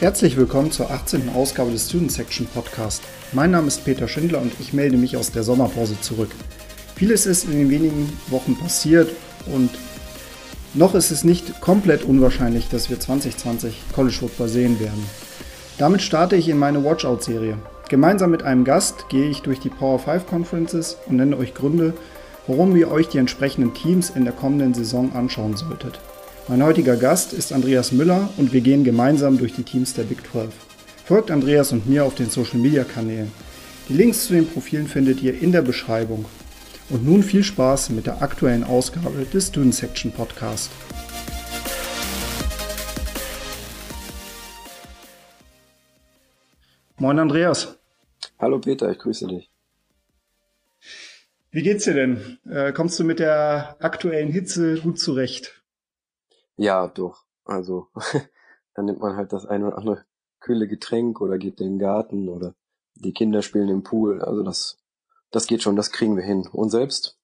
Herzlich willkommen zur 18. Ausgabe des Student Section Podcast. Mein Name ist Peter Schindler und ich melde mich aus der Sommerpause zurück. Vieles ist in den wenigen Wochen passiert und noch ist es nicht komplett unwahrscheinlich, dass wir 2020 College Football sehen werden. Damit starte ich in meine Watchout-Serie. Gemeinsam mit einem Gast gehe ich durch die Power 5 Conferences und nenne euch Gründe, warum ihr euch die entsprechenden Teams in der kommenden Saison anschauen solltet. Mein heutiger Gast ist Andreas Müller und wir gehen gemeinsam durch die Teams der Big 12. Folgt Andreas und mir auf den Social Media Kanälen. Die Links zu den Profilen findet ihr in der Beschreibung. Und nun viel Spaß mit der aktuellen Ausgabe des Student Section Podcast. Moin Andreas. Hallo Peter, ich grüße dich. Wie geht's dir denn? Äh, kommst du mit der aktuellen Hitze gut zurecht? Ja, doch. Also, dann nimmt man halt das eine oder andere kühle Getränk oder geht in den Garten oder die Kinder spielen im Pool. Also das, das geht schon, das kriegen wir hin. Und selbst?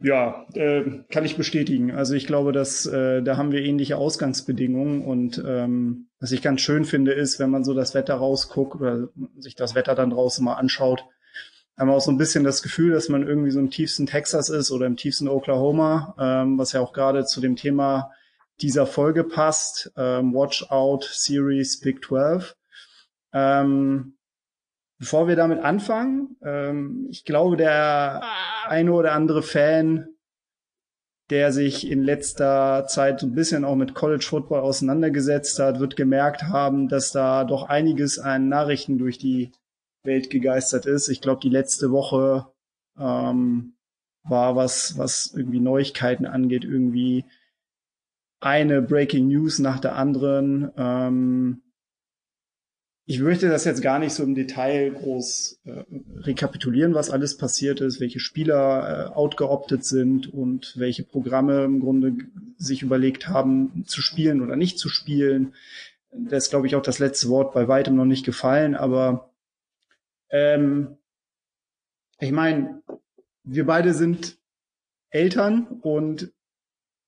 Ja, äh, kann ich bestätigen. Also ich glaube, dass äh, da haben wir ähnliche Ausgangsbedingungen und ähm, was ich ganz schön finde, ist, wenn man so das Wetter rausguckt oder sich das Wetter dann draußen mal anschaut, haben auch so ein bisschen das Gefühl, dass man irgendwie so im tiefsten Texas ist oder im tiefsten Oklahoma, ähm, was ja auch gerade zu dem Thema dieser Folge passt. Ähm, Watch Out Series Big 12. Ähm, bevor wir damit anfangen, ähm, ich glaube, der eine oder andere Fan, der sich in letzter Zeit so ein bisschen auch mit College Football auseinandergesetzt hat, wird gemerkt haben, dass da doch einiges an Nachrichten durch die Welt gegeistert ist. Ich glaube, die letzte Woche ähm, war was, was irgendwie Neuigkeiten angeht, irgendwie eine Breaking News nach der anderen. Ähm, ich möchte das jetzt gar nicht so im Detail groß äh, rekapitulieren, was alles passiert ist, welche Spieler äh, outgeoptet sind und welche Programme im Grunde sich überlegt haben, zu spielen oder nicht zu spielen. Das ist, glaube ich, auch das letzte Wort bei weitem noch nicht gefallen, aber ähm, ich meine, wir beide sind Eltern und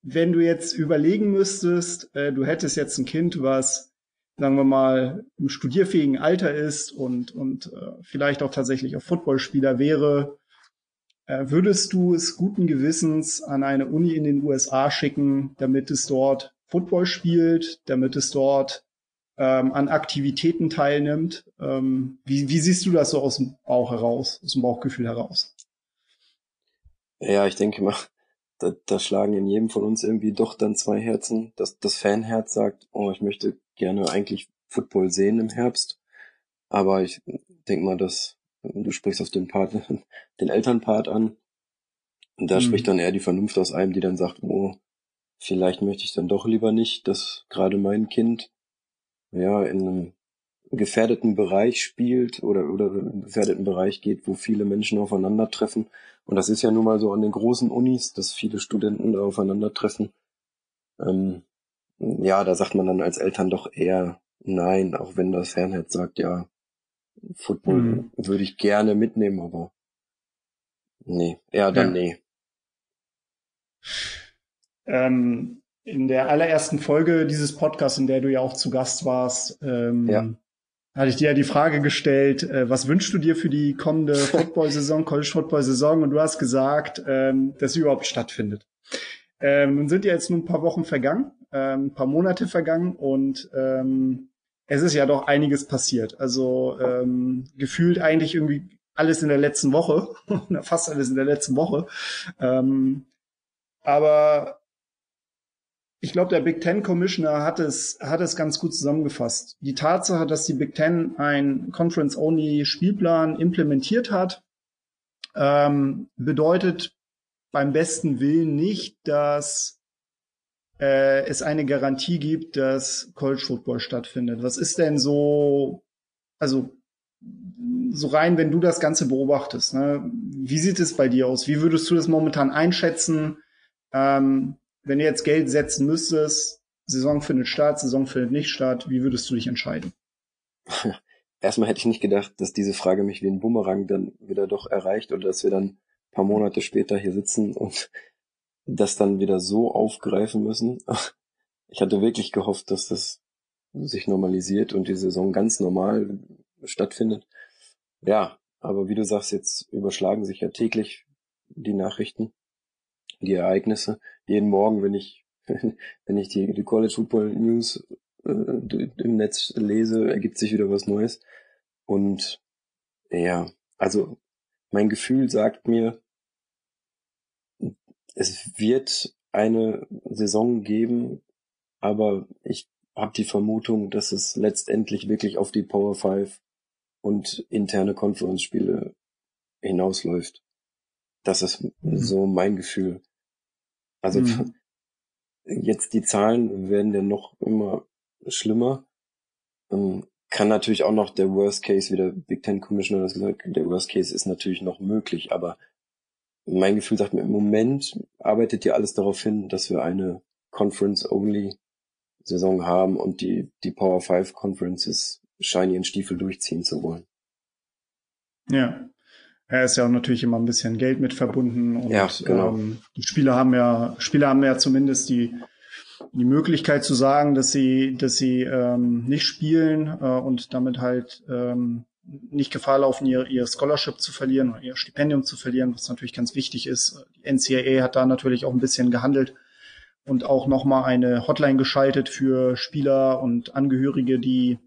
wenn du jetzt überlegen müsstest, äh, du hättest jetzt ein Kind, was, sagen wir mal, im studierfähigen Alter ist und, und äh, vielleicht auch tatsächlich auch Footballspieler wäre, äh, würdest du es guten Gewissens an eine Uni in den USA schicken, damit es dort Football spielt, damit es dort ähm, an Aktivitäten teilnimmt. Ähm, wie, wie siehst du das so aus dem Bauch heraus, aus dem Bauchgefühl heraus? Ja, ich denke mal, da, da schlagen in jedem von uns irgendwie doch dann zwei Herzen. Das, das Fanherz sagt, oh, ich möchte gerne eigentlich Football sehen im Herbst. Aber ich denke mal, dass du sprichst auf den Part, den Elternpart an. Und da mhm. spricht dann eher die Vernunft aus einem, die dann sagt, oh, vielleicht möchte ich dann doch lieber nicht, dass gerade mein Kind ja, in einem gefährdeten Bereich spielt oder, oder in einen gefährdeten Bereich geht, wo viele Menschen aufeinandertreffen. Und das ist ja nun mal so an den großen Unis, dass viele Studenten da aufeinandertreffen. Ähm, ja, da sagt man dann als Eltern doch eher nein, auch wenn das Fernherz sagt, ja, Football mhm. würde ich gerne mitnehmen, aber nee, eher dann ja. nee. Ähm, in der allerersten Folge dieses Podcasts, in der du ja auch zu Gast warst, ähm, ja. hatte ich dir ja die Frage gestellt, äh, was wünschst du dir für die kommende Football-Saison, College-Football-Saison? Und du hast gesagt, ähm, dass sie überhaupt stattfindet. Ähm, nun sind ja jetzt nur ein paar Wochen vergangen, ähm, ein paar Monate vergangen und ähm, es ist ja doch einiges passiert. Also ähm, gefühlt eigentlich irgendwie alles in der letzten Woche, fast alles in der letzten Woche. Ähm, aber ich glaube, der Big Ten Commissioner hat es, hat es ganz gut zusammengefasst. Die Tatsache, dass die Big Ten ein Conference-Only-Spielplan implementiert hat, ähm, bedeutet beim besten Willen nicht, dass äh, es eine Garantie gibt, dass College Football stattfindet. Was ist denn so, also so rein, wenn du das Ganze beobachtest, ne? wie sieht es bei dir aus? Wie würdest du das momentan einschätzen? Ähm, wenn du jetzt Geld setzen müsstest, Saison findet statt, Saison findet nicht statt, wie würdest du dich entscheiden? Erstmal hätte ich nicht gedacht, dass diese Frage mich wie ein Bumerang dann wieder doch erreicht oder dass wir dann ein paar Monate später hier sitzen und das dann wieder so aufgreifen müssen. Ich hatte wirklich gehofft, dass das sich normalisiert und die Saison ganz normal stattfindet. Ja, aber wie du sagst, jetzt überschlagen sich ja täglich die Nachrichten, die Ereignisse. Jeden Morgen, wenn ich, wenn ich die, die College Football News äh, im Netz lese, ergibt sich wieder was Neues. Und ja, also mein Gefühl sagt mir, es wird eine Saison geben, aber ich habe die Vermutung, dass es letztendlich wirklich auf die Power 5 und interne Conference-Spiele hinausläuft. Das ist mhm. so mein Gefühl. Also mhm. jetzt die Zahlen werden dann noch immer schlimmer. Ähm, kann natürlich auch noch der Worst Case, wie der Big Ten Commissioner das gesagt der Worst Case ist natürlich noch möglich, aber mein Gefühl sagt mir, im Moment arbeitet ja alles darauf hin, dass wir eine Conference-Only-Saison haben und die, die Power 5 Conferences scheinen ihren Stiefel durchziehen zu wollen. Ja. Er ist ja auch natürlich immer ein bisschen Geld mit verbunden und ja, genau. ähm, die Spieler haben ja, Spieler haben ja zumindest die, die Möglichkeit zu sagen, dass sie, dass sie ähm, nicht spielen äh, und damit halt ähm, nicht Gefahr laufen, ihr, ihr Scholarship zu verlieren oder ihr Stipendium zu verlieren, was natürlich ganz wichtig ist. Die NCAA hat da natürlich auch ein bisschen gehandelt und auch nochmal eine Hotline geschaltet für Spieler und Angehörige, die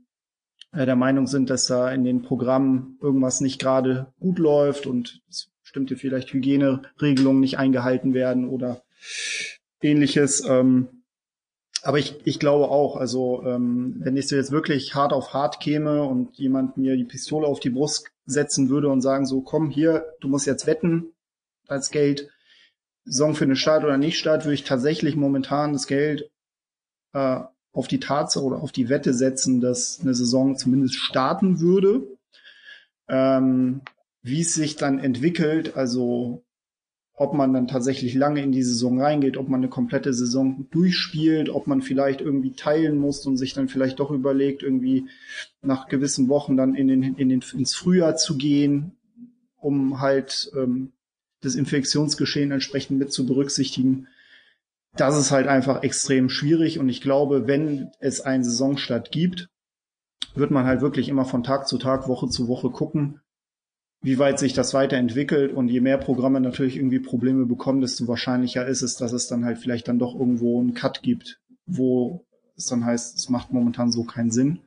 der Meinung sind, dass da in den Programmen irgendwas nicht gerade gut läuft und bestimmte vielleicht Hygieneregelungen nicht eingehalten werden oder ähnliches. Ähm, aber ich, ich glaube auch, also ähm, wenn ich so jetzt wirklich hart auf hart käme und jemand mir die Pistole auf die Brust setzen würde und sagen so, komm hier, du musst jetzt wetten als Geld, Song für eine Start oder nicht Start, würde ich tatsächlich momentan das Geld äh, auf die Tatsache oder auf die Wette setzen, dass eine Saison zumindest starten würde. Ähm, wie es sich dann entwickelt, also ob man dann tatsächlich lange in die Saison reingeht, ob man eine komplette Saison durchspielt, ob man vielleicht irgendwie teilen muss und sich dann vielleicht doch überlegt, irgendwie nach gewissen Wochen dann in den, in den, ins Frühjahr zu gehen, um halt ähm, das Infektionsgeschehen entsprechend mit zu berücksichtigen. Das ist halt einfach extrem schwierig und ich glaube, wenn es einen Saisonstart gibt, wird man halt wirklich immer von Tag zu Tag, Woche zu Woche gucken, wie weit sich das weiterentwickelt und je mehr Programme natürlich irgendwie Probleme bekommen, desto wahrscheinlicher ist es, dass es dann halt vielleicht dann doch irgendwo einen Cut gibt, wo es dann heißt, es macht momentan so keinen Sinn.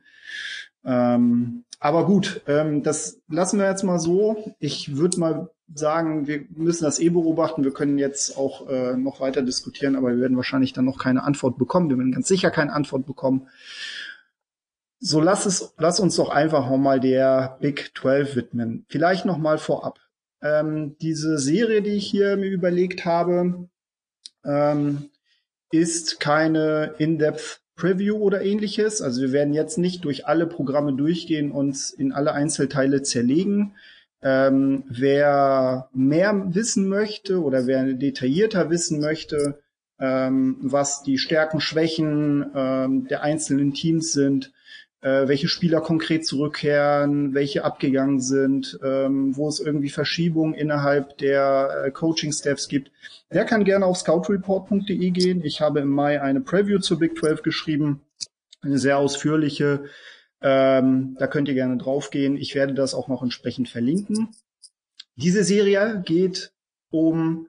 Ähm, aber gut, ähm, das lassen wir jetzt mal so. Ich würde mal sagen, wir müssen das eh beobachten. Wir können jetzt auch äh, noch weiter diskutieren, aber wir werden wahrscheinlich dann noch keine Antwort bekommen. Wir werden ganz sicher keine Antwort bekommen. So lass es, lass uns doch einfach mal der Big 12 widmen. Vielleicht noch mal vorab. Ähm, diese Serie, die ich hier mir überlegt habe, ähm, ist keine In-Depth Preview oder ähnliches. Also wir werden jetzt nicht durch alle Programme durchgehen und in alle Einzelteile zerlegen. Ähm, wer mehr wissen möchte oder wer detaillierter wissen möchte, ähm, was die Stärken, Schwächen ähm, der einzelnen Teams sind, äh, welche Spieler konkret zurückkehren, welche abgegangen sind, ähm, wo es irgendwie Verschiebungen innerhalb der äh, Coaching-Staffs gibt. Der kann gerne auf scoutreport.de gehen. Ich habe im Mai eine Preview zur Big 12 geschrieben, eine sehr ausführliche. Ähm, da könnt ihr gerne draufgehen. Ich werde das auch noch entsprechend verlinken. Diese Serie geht um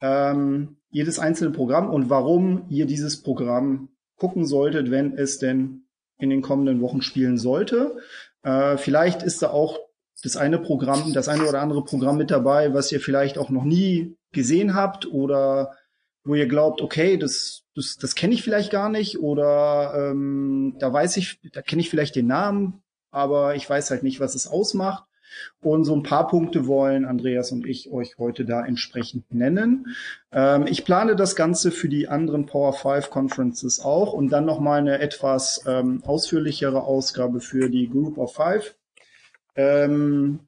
ähm, jedes einzelne Programm und warum ihr dieses Programm gucken solltet, wenn es denn in den kommenden Wochen spielen sollte. Äh, vielleicht ist da auch das eine Programm, das eine oder andere Programm mit dabei, was ihr vielleicht auch noch nie gesehen habt oder wo ihr glaubt, okay, das, das, das kenne ich vielleicht gar nicht oder ähm, da weiß ich, da kenne ich vielleicht den Namen, aber ich weiß halt nicht, was es ausmacht. Und so ein paar Punkte wollen Andreas und ich euch heute da entsprechend nennen. Ähm, ich plane das Ganze für die anderen Power 5 Conferences auch und dann nochmal eine etwas ähm, ausführlichere Ausgabe für die Group of Five. Ähm,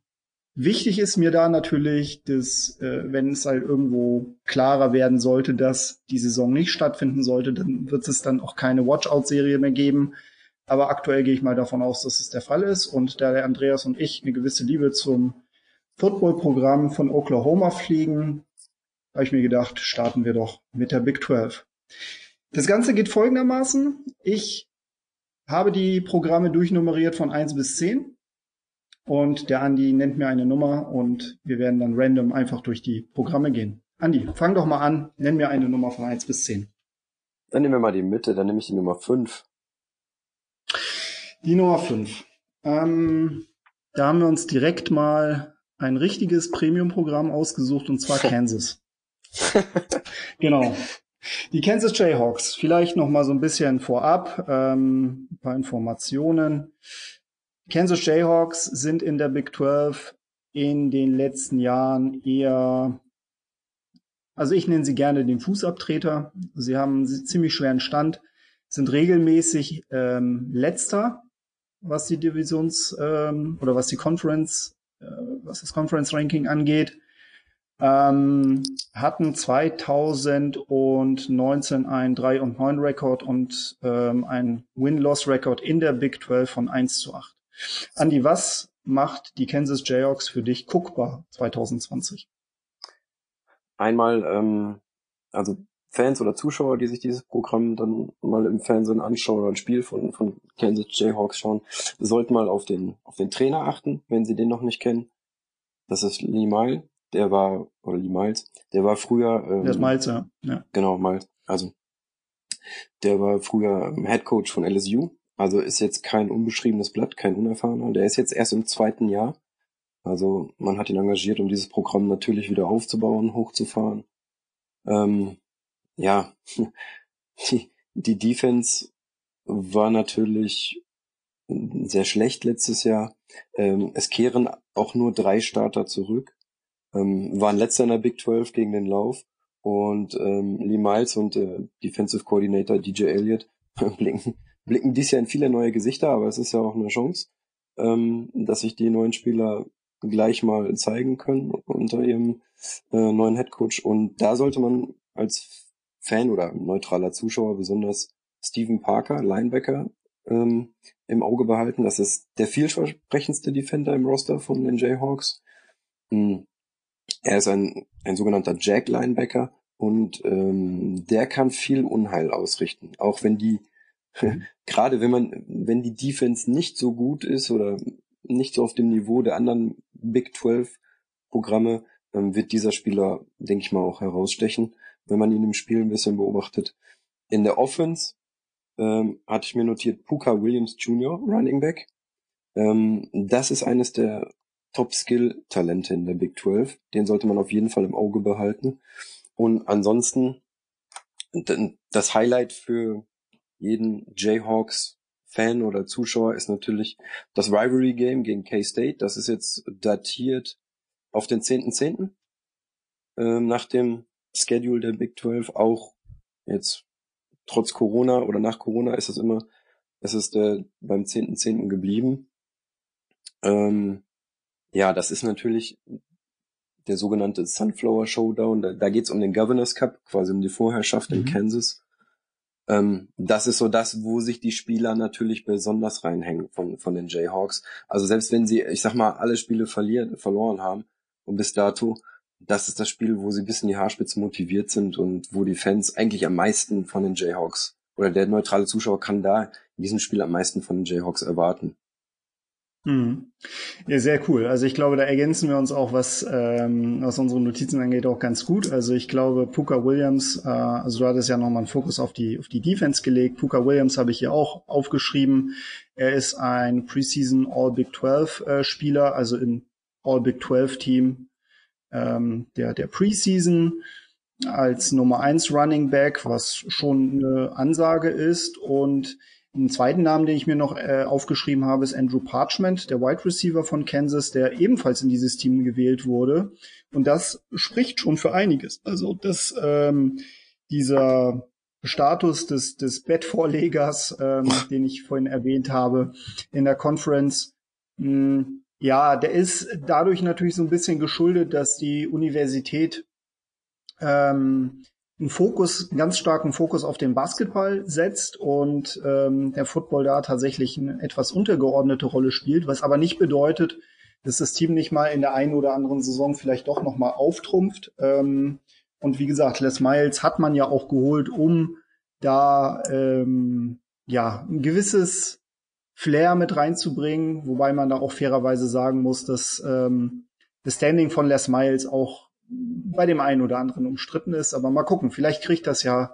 wichtig ist mir da natürlich, dass äh, wenn es halt irgendwo klarer werden sollte, dass die Saison nicht stattfinden sollte, dann wird es dann auch keine Watchout-Serie mehr geben. Aber aktuell gehe ich mal davon aus, dass es der Fall ist. Und da der Andreas und ich eine gewisse Liebe zum Football-Programm von Oklahoma fliegen, habe ich mir gedacht, starten wir doch mit der Big 12. Das Ganze geht folgendermaßen. Ich habe die Programme durchnummeriert von eins bis zehn und der Andi nennt mir eine Nummer und wir werden dann random einfach durch die Programme gehen. Andi, fang doch mal an, nenn mir eine Nummer von eins bis zehn. Dann nehmen wir mal die Mitte, dann nehme ich die Nummer fünf. Die Nummer fünf. Ähm, da haben wir uns direkt mal ein richtiges Premium-Programm ausgesucht und zwar Kansas. genau. Die Kansas Jayhawks, vielleicht noch mal so ein bisschen vorab, ähm, ein paar Informationen. Kansas Jayhawks sind in der Big 12 in den letzten Jahren eher, also ich nenne sie gerne den Fußabtreter. Sie haben einen ziemlich schweren Stand, sind regelmäßig ähm, letzter, was die Divisions ähm, oder was die Conference, äh, was das Conference Ranking angeht ähm, hatten 2019 ein 3 und 9 Rekord und ähm, ein Win-Loss-Rekord in der Big 12 von 1 zu 8. Andy, was macht die Kansas Jayhawks für dich guckbar 2020? Einmal, ähm, also Fans oder Zuschauer, die sich dieses Programm dann mal im Fernsehen anschauen oder ein Spiel von, von Kansas Jayhawks schauen, sollten mal auf den, auf den Trainer achten, wenn sie den noch nicht kennen. Das ist Lee Mile der war, oder die Miles, der war früher. Ähm, der ist Miles, ja. ja. Genau, Miles. Also, der war früher Head Coach von LSU. Also ist jetzt kein unbeschriebenes Blatt, kein unerfahrener. Der ist jetzt erst im zweiten Jahr. Also man hat ihn engagiert, um dieses Programm natürlich wieder aufzubauen, hochzufahren. Ähm, ja, die, die Defense war natürlich sehr schlecht letztes Jahr. Ähm, es kehren auch nur drei Starter zurück. Ähm, waren letzter in der Big 12 gegen den Lauf und ähm, Lee Miles und äh, Defensive Coordinator DJ Elliott blicken, blicken dies Jahr in viele neue Gesichter, aber es ist ja auch eine Chance, ähm, dass sich die neuen Spieler gleich mal zeigen können unter ihrem äh, neuen Headcoach. Und da sollte man als Fan oder neutraler Zuschauer besonders Stephen Parker, Linebacker, ähm, im Auge behalten. Das ist der vielversprechendste Defender im Roster von den Jayhawks. Mhm. Er ist ein, ein sogenannter Jack-Linebacker und ähm, der kann viel Unheil ausrichten. Auch wenn die. gerade wenn man, wenn die Defense nicht so gut ist oder nicht so auf dem Niveau der anderen Big 12 Programme, wird dieser Spieler, denke ich mal, auch herausstechen, wenn man ihn im Spiel ein bisschen beobachtet. In der Offense ähm, hatte ich mir notiert Puka Williams Jr., Running Back. Ähm, das ist eines der Top-Skill-Talente in der Big 12. Den sollte man auf jeden Fall im Auge behalten. Und ansonsten das Highlight für jeden Jayhawks-Fan oder Zuschauer ist natürlich das Rivalry-Game gegen K-State. Das ist jetzt datiert auf den 10.10. .10. Ähm, nach dem Schedule der Big 12 auch jetzt trotz Corona oder nach Corona ist es immer, es ist äh, beim 10.10. .10. geblieben. Ähm, ja, das ist natürlich der sogenannte Sunflower Showdown. Da, da geht es um den Governors Cup, quasi um die Vorherrschaft mhm. in Kansas. Ähm, das ist so das, wo sich die Spieler natürlich besonders reinhängen von, von den Jayhawks. Also selbst wenn sie, ich sag mal, alle Spiele verlieren, verloren haben und bis dato, das ist das Spiel, wo sie bis in die Haarspitze motiviert sind und wo die Fans eigentlich am meisten von den Jayhawks oder der neutrale Zuschauer kann da in diesem Spiel am meisten von den Jayhawks erwarten. Mhm. Ja, sehr cool. Also ich glaube, da ergänzen wir uns auch, was, ähm, was unsere Notizen angeht, auch ganz gut. Also ich glaube, Puka Williams, äh, also du hattest ja nochmal einen Fokus auf die, auf die Defense gelegt. Puka Williams habe ich hier auch aufgeschrieben. Er ist ein Preseason All Big 12 äh, Spieler, also im All Big 12 Team ähm, der, der Preseason als Nummer 1 Running Back, was schon eine Ansage ist und einen zweiten Namen, den ich mir noch äh, aufgeschrieben habe, ist Andrew Parchment, der Wide Receiver von Kansas, der ebenfalls in dieses Team gewählt wurde. Und das spricht schon für einiges. Also, dass ähm, dieser Status des, des Bettvorlegers, ähm, den ich vorhin erwähnt habe, in der Conference, mh, hm, ja, der ist dadurch natürlich so ein bisschen geschuldet, dass die Universität ähm, einen Fokus, einen ganz starken Fokus auf den Basketball setzt und ähm, der Football da tatsächlich eine etwas untergeordnete Rolle spielt, was aber nicht bedeutet, dass das Team nicht mal in der einen oder anderen Saison vielleicht doch nochmal auftrumpft. Ähm, und wie gesagt, Les Miles hat man ja auch geholt, um da ähm, ja, ein gewisses Flair mit reinzubringen, wobei man da auch fairerweise sagen muss, dass ähm, das Standing von Les Miles auch bei dem einen oder anderen umstritten ist. Aber mal gucken, vielleicht kriegt das ja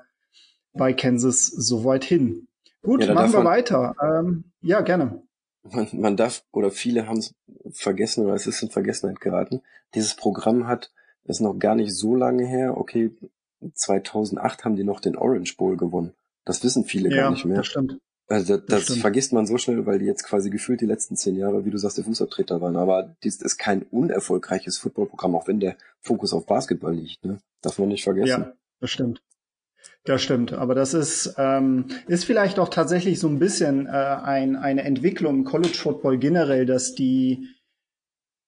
bei Kansas soweit hin. Gut, ja, machen wir weiter. Ähm, ja, gerne. Man, man darf, oder viele haben es vergessen, oder es ist in Vergessenheit geraten. Dieses Programm hat, ist noch gar nicht so lange her. Okay, 2008 haben die noch den Orange Bowl gewonnen. Das wissen viele ja, gar nicht mehr. Das stimmt. Also das, das, das vergisst man so schnell, weil die jetzt quasi gefühlt die letzten zehn Jahre, wie du sagst, der Fußabtreter waren. Aber dies ist kein unerfolgreiches Footballprogramm, auch wenn der Fokus auf Basketball liegt. Ne? Darf man nicht vergessen. Ja, das stimmt. Das stimmt, aber das ist, ähm, ist vielleicht auch tatsächlich so ein bisschen äh, ein, eine Entwicklung im College Football generell, dass die,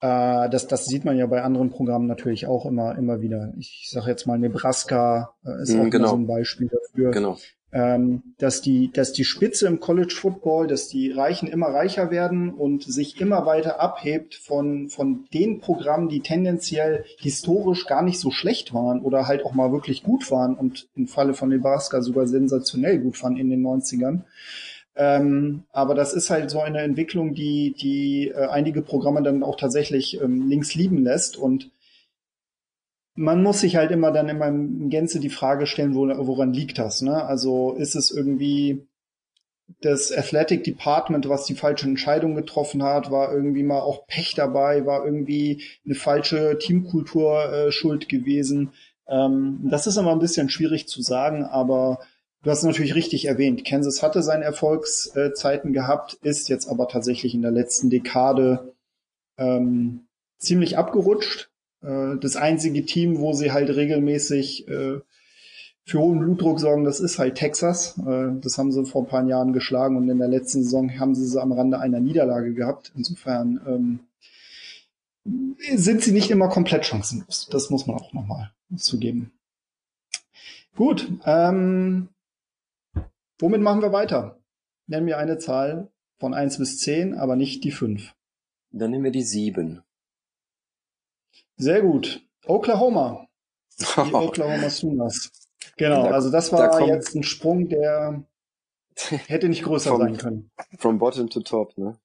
äh, das, das sieht man ja bei anderen Programmen natürlich auch immer, immer wieder. Ich sage jetzt mal, Nebraska äh, ist mhm, auch genau. so ein Beispiel dafür. Genau ähm, dass die, dass die Spitze im College Football, dass die Reichen immer reicher werden und sich immer weiter abhebt von, von den Programmen, die tendenziell historisch gar nicht so schlecht waren oder halt auch mal wirklich gut waren und im Falle von Nebraska sogar sensationell gut waren in den 90ern. Ähm, aber das ist halt so eine Entwicklung, die, die äh, einige Programme dann auch tatsächlich ähm, links lieben lässt und man muss sich halt immer dann immer in Gänze die Frage stellen, woran liegt das? Ne? Also ist es irgendwie das Athletic Department, was die falsche Entscheidung getroffen hat, war irgendwie mal auch Pech dabei, war irgendwie eine falsche Teamkultur äh, schuld gewesen. Ähm, das ist immer ein bisschen schwierig zu sagen, aber du hast natürlich richtig erwähnt. Kansas hatte seine Erfolgszeiten gehabt, ist jetzt aber tatsächlich in der letzten Dekade ähm, ziemlich abgerutscht äh, das einzige Team, wo sie halt regelmäßig äh, für hohen Blutdruck sorgen, das ist halt Texas. Äh, das haben sie vor ein paar Jahren geschlagen und in der letzten Saison haben sie sie am Rande einer Niederlage gehabt. Insofern ähm, sind sie nicht immer komplett chancenlos. Das muss man auch nochmal zugeben. Gut, ähm, womit machen wir weiter? Nennen wir eine Zahl von eins bis zehn, aber nicht die fünf. Dann nehmen wir die sieben. Sehr gut. Oklahoma. Die Oklahoma Sooners. Genau, also das war da jetzt ein Sprung, der hätte nicht größer from, sein können. From bottom to top, ne?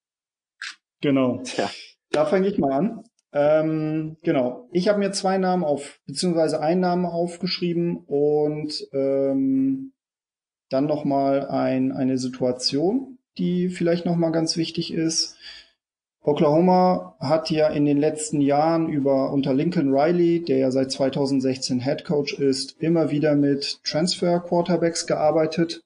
Genau. Ja. Da fange ich mal an. Ähm, genau. Ich habe mir zwei Namen auf, beziehungsweise einen Namen aufgeschrieben und ähm, dann nochmal ein, eine Situation, die vielleicht nochmal ganz wichtig ist. Oklahoma hat ja in den letzten Jahren über unter Lincoln Riley, der ja seit 2016 Head Coach ist, immer wieder mit Transfer Quarterbacks gearbeitet.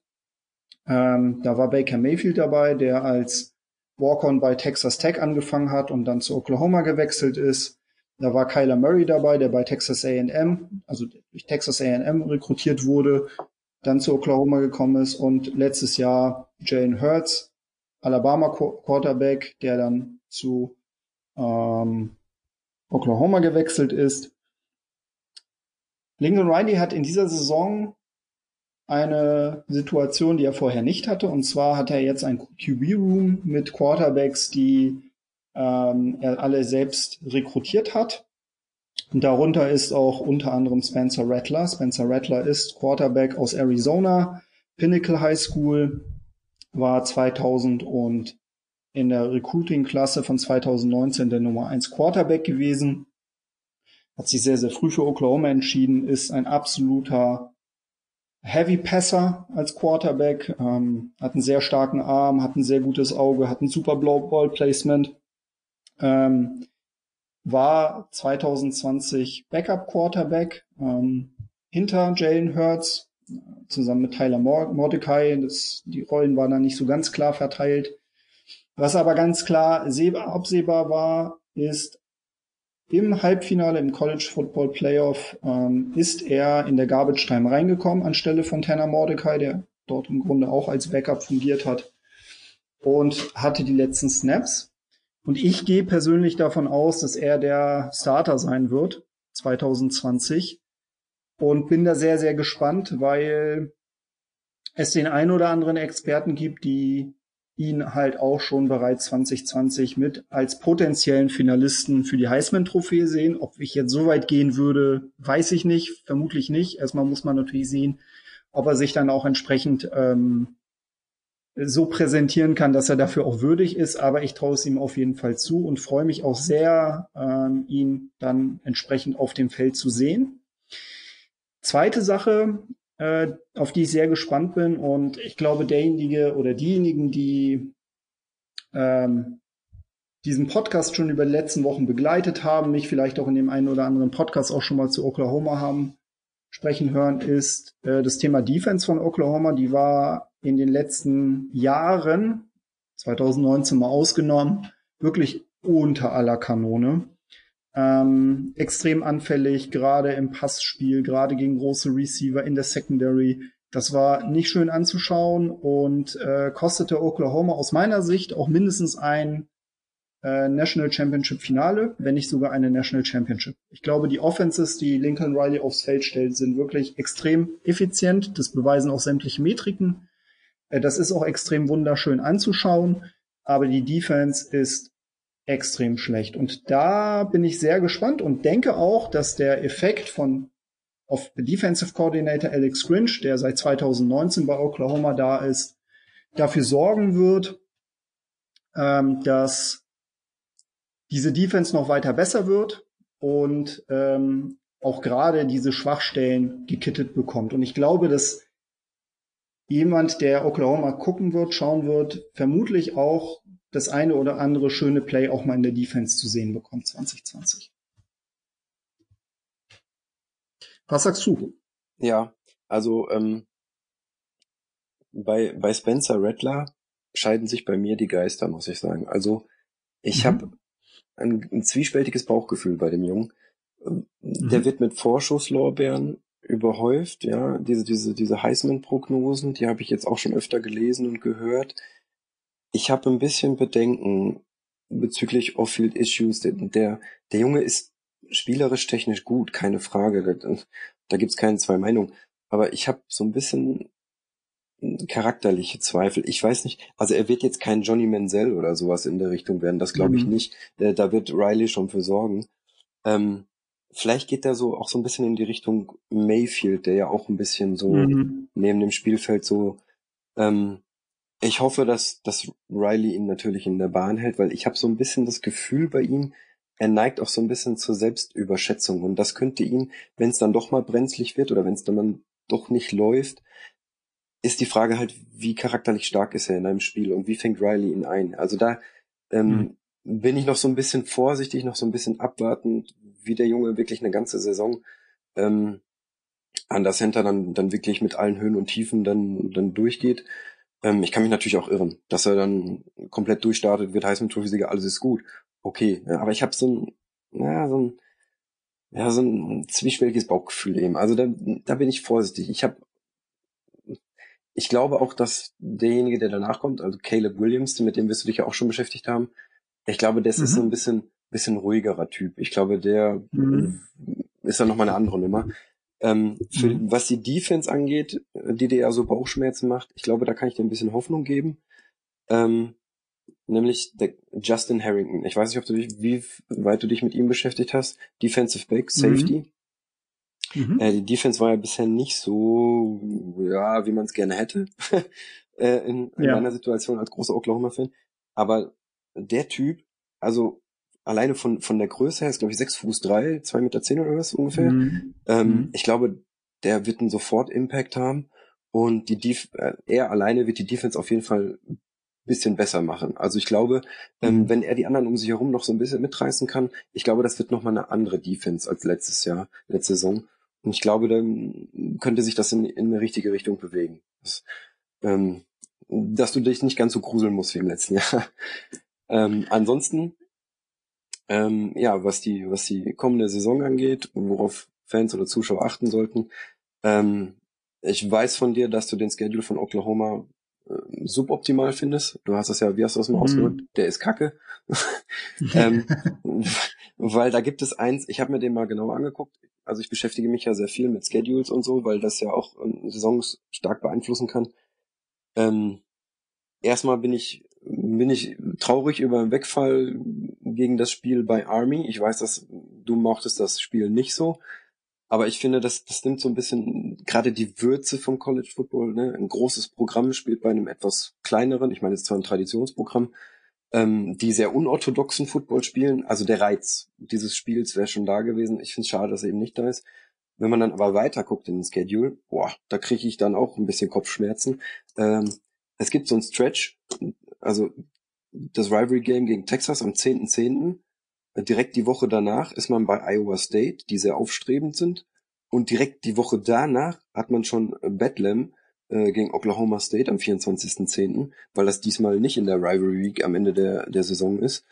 Ähm, da war Baker Mayfield dabei, der als Walk-on bei Texas Tech angefangen hat und dann zu Oklahoma gewechselt ist. Da war Kyler Murray dabei, der bei Texas A&M, also durch Texas A&M rekrutiert wurde, dann zu Oklahoma gekommen ist und letztes Jahr Jalen Hurts, Alabama Quarterback, der dann zu ähm, Oklahoma gewechselt ist. Lincoln Riley hat in dieser Saison eine Situation, die er vorher nicht hatte. Und zwar hat er jetzt ein QB-Room mit Quarterbacks, die ähm, er alle selbst rekrutiert hat. Und darunter ist auch unter anderem Spencer Rattler. Spencer Rattler ist Quarterback aus Arizona, Pinnacle High School, war 2000 und in der Recruiting-Klasse von 2019 der Nummer 1 Quarterback gewesen. Hat sich sehr, sehr früh für Oklahoma entschieden, ist ein absoluter Heavy Passer als Quarterback, ähm, hat einen sehr starken Arm, hat ein sehr gutes Auge, hat ein super Ball Placement, ähm, war 2020 Backup Quarterback ähm, hinter Jalen Hurts zusammen mit Tyler Mordecai. Das, die Rollen waren dann nicht so ganz klar verteilt. Was aber ganz klar absehbar war, ist, im Halbfinale im College Football Playoff ähm, ist er in der Garbage Time reingekommen anstelle von Tanner Mordecai, der dort im Grunde auch als Backup fungiert hat und hatte die letzten Snaps. Und ich gehe persönlich davon aus, dass er der Starter sein wird 2020 und bin da sehr, sehr gespannt, weil es den ein oder anderen Experten gibt, die ihn halt auch schon bereits 2020 mit als potenziellen Finalisten für die Heisman-Trophäe sehen. Ob ich jetzt so weit gehen würde, weiß ich nicht, vermutlich nicht. Erstmal muss man natürlich sehen, ob er sich dann auch entsprechend ähm, so präsentieren kann, dass er dafür auch würdig ist. Aber ich traue es ihm auf jeden Fall zu und freue mich auch sehr, ähm, ihn dann entsprechend auf dem Feld zu sehen. Zweite Sache, äh, auf die ich sehr gespannt bin und ich glaube, derjenige oder diejenigen, die ähm, diesen Podcast schon über die letzten Wochen begleitet haben, mich vielleicht auch in dem einen oder anderen Podcast auch schon mal zu Oklahoma haben sprechen hören, ist äh, das Thema Defense von Oklahoma. Die war in den letzten Jahren, 2019 mal ausgenommen, wirklich unter aller Kanone. Ähm, extrem anfällig, gerade im Passspiel, gerade gegen große Receiver in der Secondary. Das war nicht schön anzuschauen und äh, kostete Oklahoma aus meiner Sicht auch mindestens ein äh, National Championship Finale, wenn nicht sogar eine National Championship. Ich glaube, die Offenses, die Lincoln Riley aufs Feld stellt, sind wirklich extrem effizient. Das beweisen auch sämtliche Metriken. Äh, das ist auch extrem wunderschön anzuschauen, aber die Defense ist extrem schlecht. Und da bin ich sehr gespannt und denke auch, dass der Effekt von auf Defensive Coordinator Alex Grinch, der seit 2019 bei Oklahoma da ist, dafür sorgen wird, ähm, dass diese Defense noch weiter besser wird und ähm, auch gerade diese Schwachstellen gekittet bekommt. Und ich glaube, dass jemand, der Oklahoma gucken wird, schauen wird, vermutlich auch das eine oder andere schöne Play auch mal in der Defense zu sehen bekommt 2020. Was sagst du? Ja, also ähm, bei, bei Spencer Rattler scheiden sich bei mir die Geister, muss ich sagen. Also ich mhm. habe ein, ein zwiespältiges Bauchgefühl bei dem Jungen. Ähm, mhm. Der wird mit Vorschusslorbeeren überhäuft, ja, diese, diese, diese Heisman-Prognosen, die habe ich jetzt auch schon öfter gelesen und gehört. Ich habe ein bisschen Bedenken bezüglich Off-Field-Issues. Der, der, der Junge ist spielerisch technisch gut, keine Frage. Da, da gibt's keine zwei Meinungen. Aber ich habe so ein bisschen charakterliche Zweifel. Ich weiß nicht, also er wird jetzt kein Johnny Menzel oder sowas in der Richtung werden, das glaube ich mhm. nicht. Da wird Riley schon für sorgen. Ähm, vielleicht geht er so auch so ein bisschen in die Richtung Mayfield, der ja auch ein bisschen so mhm. neben dem Spielfeld so. Ähm, ich hoffe, dass, dass Riley ihn natürlich in der Bahn hält, weil ich habe so ein bisschen das Gefühl bei ihm, er neigt auch so ein bisschen zur Selbstüberschätzung und das könnte ihn, wenn es dann doch mal brenzlig wird oder wenn es dann mal doch nicht läuft, ist die Frage halt, wie charakterlich stark ist er in einem Spiel und wie fängt Riley ihn ein? Also da ähm, mhm. bin ich noch so ein bisschen vorsichtig, noch so ein bisschen abwartend, wie der Junge wirklich eine ganze Saison ähm, an der Center dann, dann wirklich mit allen Höhen und Tiefen dann, dann durchgeht. Ähm, ich kann mich natürlich auch irren, dass er dann komplett durchstartet, wird Heisman Trophy Sieger, alles ist gut. Okay, ja, aber ich habe so ein, ja, so ein, ja, so ein zwiespältiges Bauchgefühl eben. Also da, da bin ich vorsichtig. Ich habe ich glaube auch, dass derjenige, der danach kommt, also Caleb Williams, mit dem wirst du dich ja auch schon beschäftigt haben, ich glaube, das mhm. ist so ein bisschen, bisschen ruhigerer Typ. Ich glaube, der mhm. ist dann nochmal eine andere Nummer. Ähm, für, mhm. Was die Defense angeht, die dir ja so Bauchschmerzen macht, ich glaube, da kann ich dir ein bisschen Hoffnung geben. Ähm, nämlich der Justin Harrington. Ich weiß nicht, ob du dich, wie weit du dich mit ihm beschäftigt hast. Defensive Back, Safety. Mhm. Mhm. Äh, die Defense war ja bisher nicht so, ja, wie man es gerne hätte äh, in, in ja. meiner Situation als großer Oklahoma-Fan. Aber der Typ, also alleine von, von der Größe her ist, glaube ich, sechs Fuß drei, zwei Meter zehn oder was ungefähr. Mhm. Ähm, mhm. Ich glaube, der wird einen sofort Impact haben. Und die Def äh, er alleine wird die Defense auf jeden Fall ein bisschen besser machen. Also ich glaube, ähm, mhm. wenn er die anderen um sich herum noch so ein bisschen mitreißen kann, ich glaube, das wird nochmal eine andere Defense als letztes Jahr, letzte Saison. Und ich glaube, dann könnte sich das in, in eine richtige Richtung bewegen. Das, ähm, dass du dich nicht ganz so gruseln musst wie im letzten Jahr. ähm, ansonsten, ähm, ja, was die, was die kommende Saison angeht, worauf Fans oder Zuschauer achten sollten, ähm, ich weiß von dir, dass du den Schedule von Oklahoma äh, suboptimal findest. Du hast das ja, wie hast du das mal mhm. ausgedrückt? Der ist kacke. ähm, weil da gibt es eins, ich habe mir den mal genauer angeguckt. Also ich beschäftige mich ja sehr viel mit Schedules und so, weil das ja auch ähm, Saisons stark beeinflussen kann. Ähm, erstmal bin ich bin ich traurig über den Wegfall gegen das Spiel bei Army. Ich weiß, dass du mochtest das Spiel nicht so, Aber ich finde, das, das nimmt so ein bisschen gerade die Würze vom College Football. Ne? Ein großes Programm spielt bei einem etwas kleineren, ich meine, es ist zwar ein Traditionsprogramm, ähm, die sehr unorthodoxen Football spielen. Also der Reiz dieses Spiels wäre schon da gewesen. Ich finde es schade, dass er eben nicht da ist. Wenn man dann aber weiter guckt in den Schedule, boah, da kriege ich dann auch ein bisschen Kopfschmerzen. Ähm, es gibt so ein Stretch, also das Rivalry Game gegen Texas am 10.10. Direkt die Woche danach ist man bei Iowa State, die sehr aufstrebend sind. Und direkt die Woche danach hat man schon Bethlehem äh, gegen Oklahoma State am 24.10., weil das diesmal nicht in der Rivalry Week am Ende der, der Saison ist.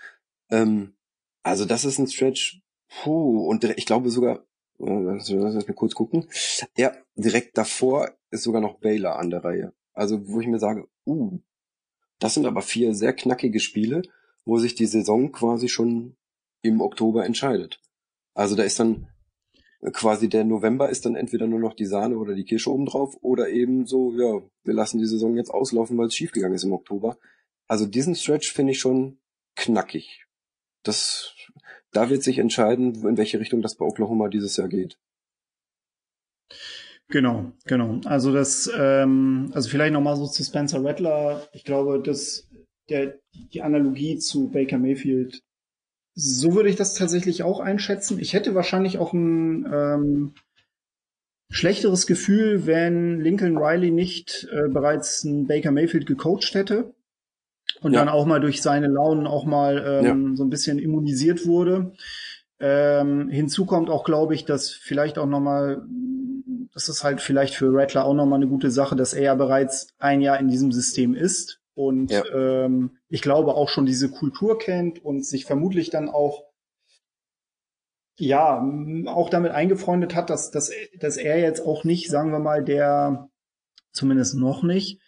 Ähm, also das ist ein Stretch, puh, und ich glaube sogar, äh, lass mich kurz gucken, ja, direkt davor ist sogar noch Baylor an der Reihe. Also wo ich mir sage, uh, das sind aber vier sehr knackige Spiele, wo sich die Saison quasi schon im Oktober entscheidet. Also da ist dann quasi der November ist dann entweder nur noch die Sahne oder die Kirsche obendrauf oder eben so, ja, wir lassen die Saison jetzt auslaufen, weil es schiefgegangen ist im Oktober. Also diesen Stretch finde ich schon knackig. Das, da wird sich entscheiden, in welche Richtung das bei Oklahoma dieses Jahr geht. Genau, genau. Also das, ähm, also vielleicht nochmal so zu Spencer Rattler. Ich glaube, dass der, die Analogie zu Baker Mayfield so würde ich das tatsächlich auch einschätzen. Ich hätte wahrscheinlich auch ein ähm, schlechteres Gefühl, wenn Lincoln Riley nicht äh, bereits einen Baker Mayfield gecoacht hätte und ja. dann auch mal durch seine Launen auch mal ähm, ja. so ein bisschen immunisiert wurde. Ähm, hinzu kommt auch, glaube ich, dass vielleicht auch nochmal, das ist halt vielleicht für Rattler auch nochmal eine gute Sache, dass er ja bereits ein Jahr in diesem System ist und ja. ähm, ich glaube auch schon diese Kultur kennt und sich vermutlich dann auch ja auch damit eingefreundet hat, dass, dass, dass er jetzt auch nicht, sagen wir mal, der zumindest noch nicht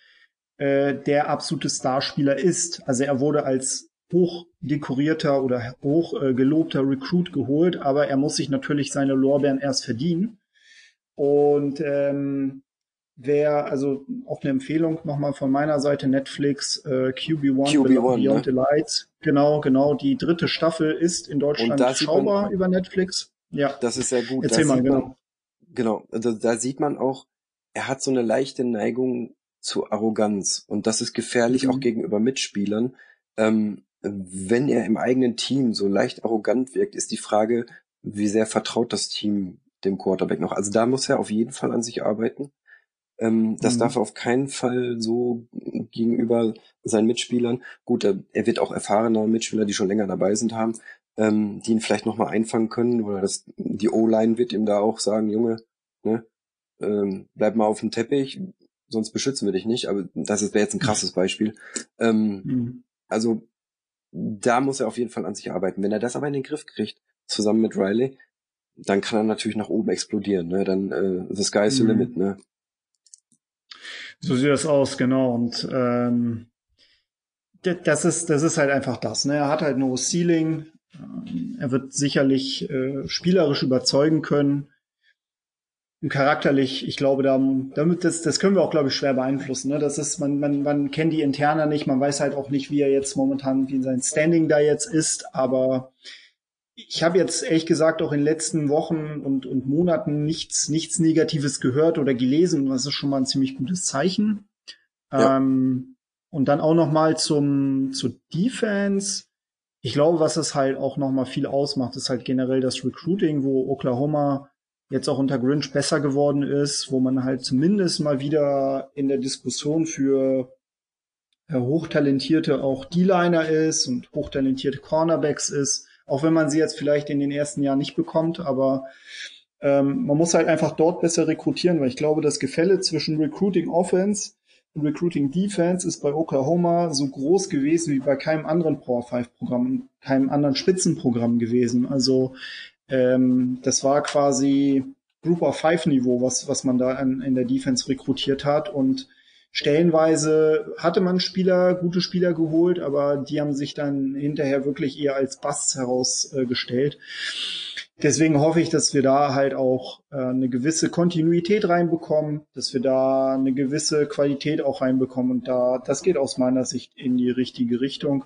äh, der absolute Starspieler ist. Also er wurde als hoch dekorierter oder hoch äh, gelobter Recruit geholt, aber er muss sich natürlich seine Lorbeeren erst verdienen. Und ähm, Wer, also auf eine Empfehlung nochmal von meiner Seite Netflix, äh, QB1, QB1 Beyond ne? the Lights. Genau, genau. Die dritte Staffel ist in Deutschland schaubar über Netflix. Ja. Das ist sehr gut. Erzähl mal, genau. Man, genau. Also da sieht man auch, er hat so eine leichte Neigung zu Arroganz. Und das ist gefährlich mhm. auch gegenüber Mitspielern. Ähm, wenn er im eigenen Team so leicht arrogant wirkt, ist die Frage, wie sehr vertraut das Team dem Quarterback noch. Also da muss er auf jeden Fall an sich arbeiten. Ähm, das mhm. darf auf keinen Fall so gegenüber seinen Mitspielern, gut, er, er wird auch erfahrener Mitspieler, die schon länger dabei sind, haben, ähm, die ihn vielleicht nochmal einfangen können oder das, die O-Line wird ihm da auch sagen, Junge, ne, ähm, bleib mal auf dem Teppich, sonst beschützen wir dich nicht, aber das wäre jetzt ein krasses Beispiel. Ähm, mhm. Also da muss er auf jeden Fall an sich arbeiten. Wenn er das aber in den Griff kriegt, zusammen mit Riley, dann kann er natürlich nach oben explodieren. Ne? Dann äh, the sky is the mhm. limit. Ne? So sieht das aus, genau. Und ähm, das ist, das ist halt einfach das. Ne? Er hat halt no Ceiling. Ähm, er wird sicherlich äh, spielerisch überzeugen können. Und charakterlich, ich glaube, da, damit das, das können wir auch, glaube ich, schwer beeinflussen. Ne? Das ist, man, man, man kennt die Interna nicht, man weiß halt auch nicht, wie er jetzt momentan, wie sein Standing da jetzt ist, aber ich habe jetzt ehrlich gesagt auch in den letzten Wochen und, und Monaten nichts, nichts Negatives gehört oder gelesen. Das ist schon mal ein ziemlich gutes Zeichen. Ja. Ähm, und dann auch noch mal zum zur Defense. Ich glaube, was es halt auch noch mal viel ausmacht, ist halt generell das Recruiting, wo Oklahoma jetzt auch unter Grinch besser geworden ist, wo man halt zumindest mal wieder in der Diskussion für äh, hochtalentierte auch D-Liner ist und hochtalentierte Cornerbacks ist auch wenn man sie jetzt vielleicht in den ersten Jahren nicht bekommt, aber ähm, man muss halt einfach dort besser rekrutieren, weil ich glaube, das Gefälle zwischen Recruiting Offense und Recruiting Defense ist bei Oklahoma so groß gewesen wie bei keinem anderen Power 5 Programm, keinem anderen Spitzenprogramm gewesen. Also ähm, das war quasi Group of Five Niveau, was, was man da in, in der Defense rekrutiert hat und Stellenweise hatte man Spieler, gute Spieler geholt, aber die haben sich dann hinterher wirklich eher als Basts herausgestellt. Deswegen hoffe ich, dass wir da halt auch äh, eine gewisse Kontinuität reinbekommen, dass wir da eine gewisse Qualität auch reinbekommen. Und da, das geht aus meiner Sicht in die richtige Richtung.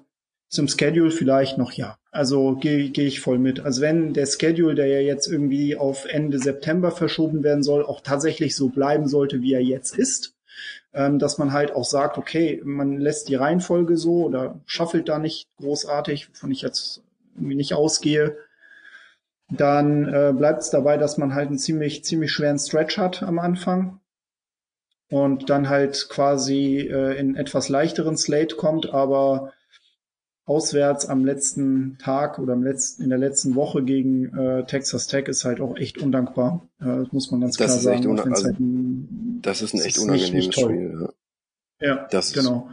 zum Schedule vielleicht noch ja. Also gehe geh ich voll mit. Also wenn der Schedule, der ja jetzt irgendwie auf Ende September verschoben werden soll, auch tatsächlich so bleiben sollte, wie er jetzt ist, ähm, dass man halt auch sagt, okay, man lässt die Reihenfolge so oder schaffelt da nicht großartig, wovon ich jetzt irgendwie nicht ausgehe, dann äh, bleibt es dabei, dass man halt einen ziemlich, ziemlich schweren Stretch hat am Anfang und dann halt quasi äh, in etwas leichteren Slate kommt, aber auswärts am letzten Tag oder im letzten, in der letzten Woche gegen äh, Texas Tech ist halt auch echt undankbar. Äh, das muss man ganz das klar sagen. Also, halt ein, das ist ein echt unangenehmes nicht, nicht Spiel. Ja, ja das genau.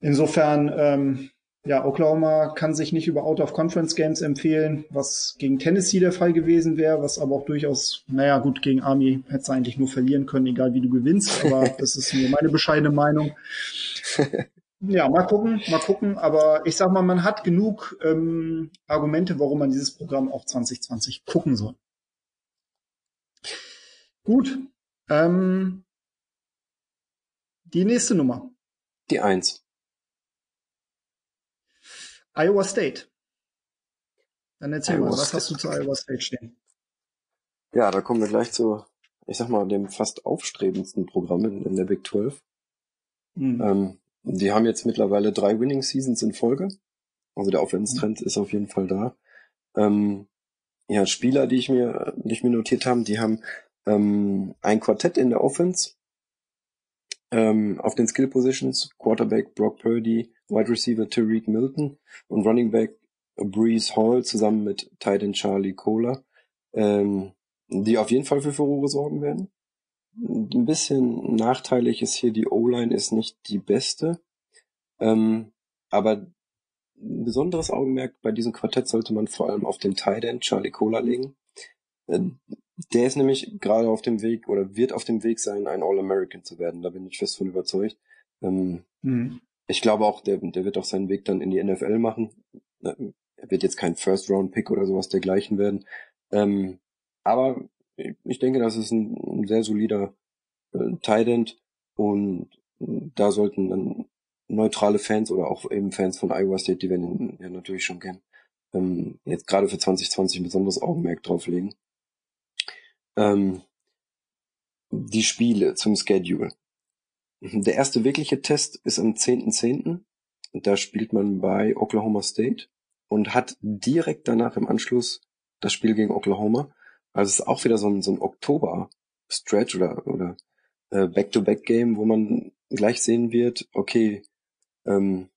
Insofern, ähm, ja, Oklahoma kann sich nicht über Out-of-Conference-Games empfehlen, was gegen Tennessee der Fall gewesen wäre, was aber auch durchaus, naja, gut, gegen Army hätte eigentlich nur verlieren können, egal wie du gewinnst, aber das ist nur meine bescheidene Meinung. Ja, mal gucken, mal gucken. Aber ich sag mal, man hat genug ähm, Argumente, warum man dieses Programm auch 2020 gucken soll. Gut. Ähm, die nächste Nummer. Die Eins. Iowa State. Dann erzähl Iowa mal, was State. hast du zu Iowa State stehen? Ja, da kommen wir gleich zu, ich sag mal, dem fast aufstrebendsten Programm in, der Big 12. Mhm. Ähm, die haben jetzt mittlerweile drei Winning Seasons in Folge. Also der Aufwärtstrend ist auf jeden Fall da. Ähm, ja, Spieler, die ich mir, die ich mir notiert haben, die haben ähm, ein Quartett in der Offense. Ähm, auf den Skill Positions Quarterback Brock Purdy, Wide Receiver Tariq Milton und Running Back Breeze Hall zusammen mit Titan Charlie Kohler, ähm, die auf jeden Fall für Furore sorgen werden. Ein bisschen nachteilig ist hier, die O-Line ist nicht die beste. Ähm, aber ein besonderes Augenmerk bei diesem Quartett sollte man vor allem auf den Tight End Charlie Cola legen. Der ist nämlich gerade auf dem Weg oder wird auf dem Weg sein, ein All-American zu werden. Da bin ich fest von überzeugt. Ähm, mhm. Ich glaube auch, der, der wird auch seinen Weg dann in die NFL machen. Er wird jetzt kein First-Round-Pick oder sowas dergleichen werden. Ähm, aber ich denke, das ist ein, ein sehr solider äh, Tight End und da sollten dann neutrale Fans oder auch eben Fans von Iowa State, die werden ihn ja natürlich schon kennen, ähm, jetzt gerade für 2020 ein besonderes Augenmerk drauf legen. Ähm, die Spiele zum Schedule. Der erste wirkliche Test ist am 10.10. .10. Da spielt man bei Oklahoma State und hat direkt danach im Anschluss das Spiel gegen Oklahoma. Also es ist auch wieder so ein, so ein Oktober-Stretch oder, oder äh, Back-to-Back-Game, wo man gleich sehen wird, okay, ähm,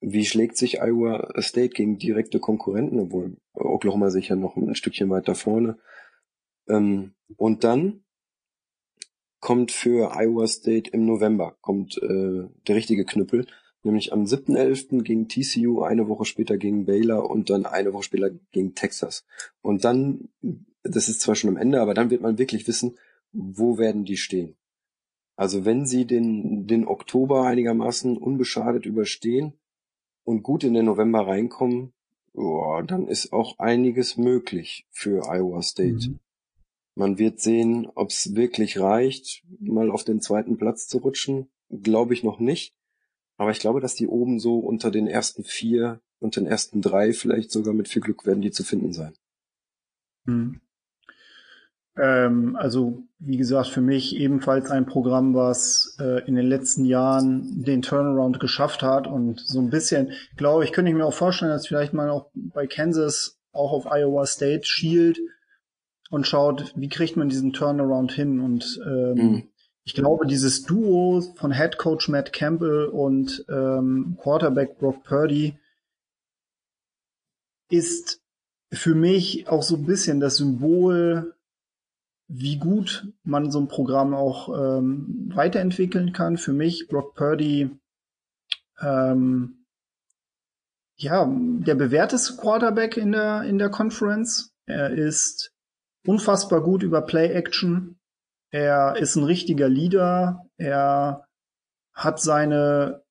wie schlägt sich Iowa State gegen direkte Konkurrenten, obwohl Oklahoma sich ja noch ein Stückchen weiter vorne. Ähm, und dann kommt für Iowa State im November kommt äh, der richtige Knüppel, nämlich am 7.11. gegen TCU, eine Woche später gegen Baylor und dann eine Woche später gegen Texas. Und dann das ist zwar schon am Ende, aber dann wird man wirklich wissen, wo werden die stehen. Also wenn sie den, den Oktober einigermaßen unbeschadet überstehen und gut in den November reinkommen, boah, dann ist auch einiges möglich für Iowa State. Mhm. Man wird sehen, ob es wirklich reicht, mal auf den zweiten Platz zu rutschen. Glaube ich noch nicht. Aber ich glaube, dass die oben so unter den ersten vier und den ersten drei vielleicht sogar mit viel Glück werden die zu finden sein. Mhm. Ähm, also wie gesagt, für mich ebenfalls ein Programm, was äh, in den letzten Jahren den Turnaround geschafft hat und so ein bisschen, glaube ich, könnte ich mir auch vorstellen, dass vielleicht mal auch bei Kansas auch auf Iowa State schielt und schaut, wie kriegt man diesen Turnaround hin und ähm, mhm. Ich glaube, dieses Duo von Head Coach Matt Campbell und ähm, Quarterback Brock Purdy ist für mich auch so ein bisschen das Symbol wie gut man so ein Programm auch ähm, weiterentwickeln kann. Für mich, Brock Purdy, ähm, ja, der bewährteste Quarterback in der, in der Conference. Er ist unfassbar gut über Play-Action. Er ist ein richtiger Leader. Er hat seine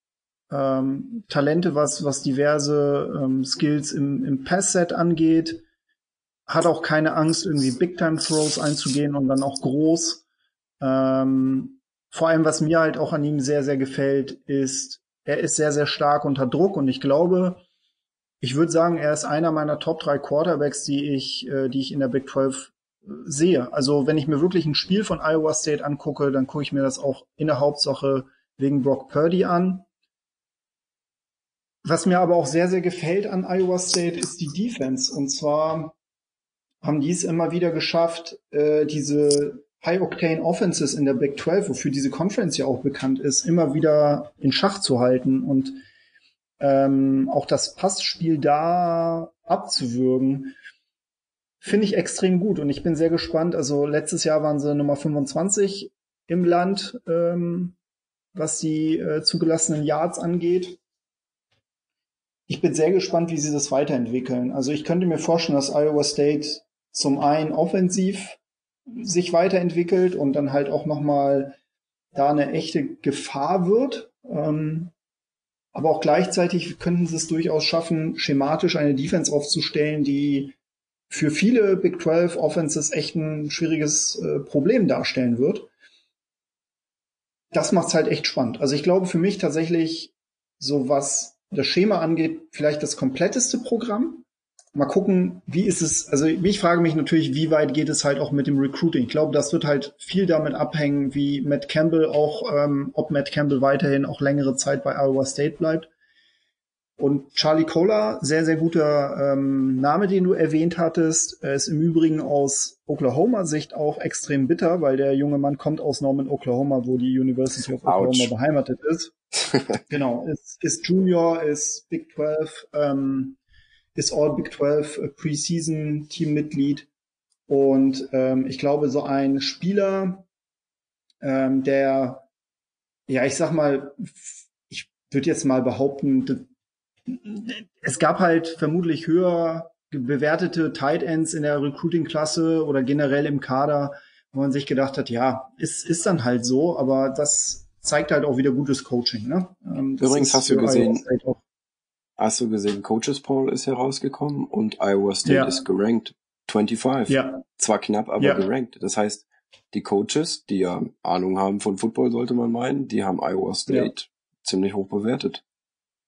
ähm, Talente, was, was diverse ähm, Skills im, im Pass-Set angeht hat auch keine Angst, irgendwie Big-Time-Throws einzugehen und dann auch groß. Ähm, vor allem, was mir halt auch an ihm sehr, sehr gefällt, ist er ist sehr, sehr stark unter Druck und ich glaube, ich würde sagen, er ist einer meiner Top 3 Quarterbacks, die ich, äh, die ich in der Big 12 äh, sehe. Also wenn ich mir wirklich ein Spiel von Iowa State angucke, dann gucke ich mir das auch in der Hauptsache wegen Brock Purdy an. Was mir aber auch sehr, sehr gefällt an Iowa State ist die Defense. Und zwar haben die es immer wieder geschafft, äh, diese High-Octane Offenses in der Big 12, wofür diese Conference ja auch bekannt ist, immer wieder in Schach zu halten und ähm, auch das Passspiel da abzuwürgen, finde ich extrem gut. Und ich bin sehr gespannt. Also letztes Jahr waren sie Nummer 25 im Land, ähm, was die äh, zugelassenen Yards angeht ich bin sehr gespannt, wie sie das weiterentwickeln. Also ich könnte mir vorstellen, dass Iowa State zum einen offensiv sich weiterentwickelt und dann halt auch nochmal da eine echte Gefahr wird. Ähm, aber auch gleichzeitig könnten sie es durchaus schaffen, schematisch eine Defense aufzustellen, die für viele Big 12 Offenses echt ein schwieriges äh, Problem darstellen wird. Das macht's halt echt spannend. Also ich glaube für mich tatsächlich, so was das Schema angeht, vielleicht das kompletteste Programm. Mal gucken, wie ist es, also ich frage mich natürlich, wie weit geht es halt auch mit dem Recruiting. Ich glaube, das wird halt viel damit abhängen, wie Matt Campbell auch, ähm, ob Matt Campbell weiterhin auch längere Zeit bei Iowa State bleibt. Und Charlie Kohler, sehr, sehr guter ähm, Name, den du erwähnt hattest, er ist im Übrigen aus Oklahoma-Sicht auch extrem bitter, weil der junge Mann kommt aus Norman, Oklahoma, wo die University of Oklahoma Ouch. beheimatet ist. genau, ist, ist Junior, ist Big 12, ähm, ist All Big 12 äh, Preseason Teammitglied. Und ähm, ich glaube, so ein Spieler, ähm, der, ja, ich sag mal, ich würde jetzt mal behaupten, es gab halt vermutlich höher bewertete Tight Ends in der Recruiting-Klasse oder generell im Kader, wo man sich gedacht hat, ja, ist, ist dann halt so, aber das zeigt halt auch wieder gutes Coaching. Ne? Ähm, Übrigens hast du gesehen, hast du gesehen, Coaches Poll ist herausgekommen und Iowa State ja. ist gerankt 25. Ja. Zwar knapp, aber ja. gerankt. Das heißt, die Coaches, die ja Ahnung haben von Football, sollte man meinen, die haben Iowa State ja. ziemlich hoch bewertet.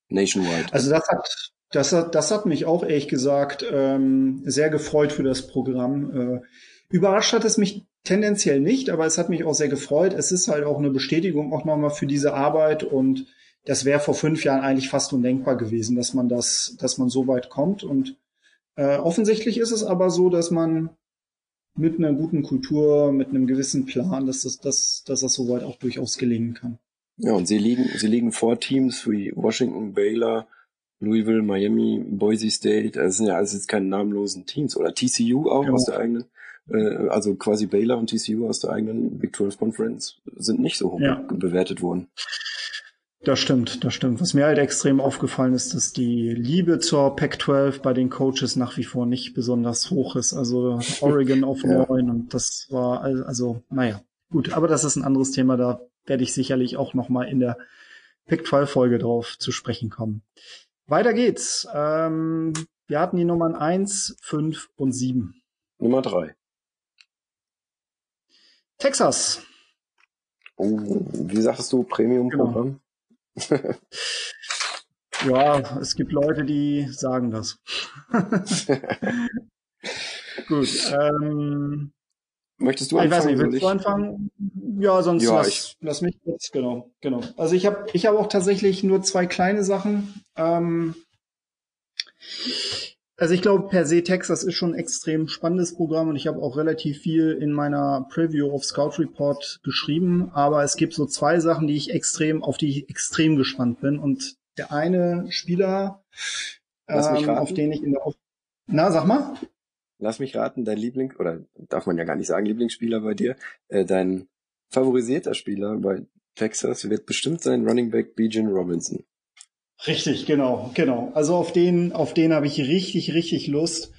Nationwide. Also das hat, das hat, das hat mich auch ehrlich gesagt ähm, sehr gefreut für das Programm. Äh, überrascht hat es mich tendenziell nicht, aber es hat mich auch sehr gefreut. Es ist halt auch eine Bestätigung auch nochmal für diese Arbeit und das wäre vor fünf Jahren eigentlich fast undenkbar gewesen, dass man das, dass man so weit kommt. Und äh, offensichtlich ist es aber so, dass man mit einer guten Kultur, mit einem gewissen Plan, dass das, dass, dass das soweit auch durchaus gelingen kann. Ja, und sie liegen, sie liegen vor Teams wie Washington, Baylor, Louisville, Miami, Boise State. Das sind ja alles jetzt keine namenlosen Teams. Oder TCU auch ja. aus der eigenen, äh, also quasi Baylor und TCU aus der eigenen Big 12 Conference sind nicht so hoch ja. bewertet worden. Das stimmt, das stimmt. Was mir halt extrem aufgefallen ist, dass die Liebe zur Pac-12 bei den Coaches nach wie vor nicht besonders hoch ist. Also Oregon auf neun ja. und das war also, naja, gut. Aber das ist ein anderes Thema. Da werde ich sicherlich auch noch mal in der Pick 12 Folge drauf zu sprechen kommen. Weiter geht's. Ähm, wir hatten die Nummern 1, 5 und 7. Nummer 3. Texas. Oh, wie sagst du, Premium-Programm? Genau. ja, es gibt Leute, die sagen das. Gut. Ähm, Möchtest du anfangen? Ich weiß nicht, willst du anfangen? Ja, sonst ja, lass, ich. lass mich kurz, genau, genau. Also ich habe ich hab auch tatsächlich nur zwei kleine Sachen. Ähm, also ich glaube, per se Texas ist schon ein extrem spannendes Programm und ich habe auch relativ viel in meiner Preview of Scout Report geschrieben, aber es gibt so zwei Sachen, die ich extrem, auf die ich extrem gespannt bin. Und der eine Spieler, ähm, auf den ich in der Na, sag mal. Lass mich raten, dein Liebling, oder darf man ja gar nicht sagen, Lieblingsspieler bei dir, äh, dein favorisierter Spieler bei Texas wird bestimmt sein Running Back Bijan Robinson. Richtig, genau, genau. Also auf den, auf den habe ich richtig, richtig Lust.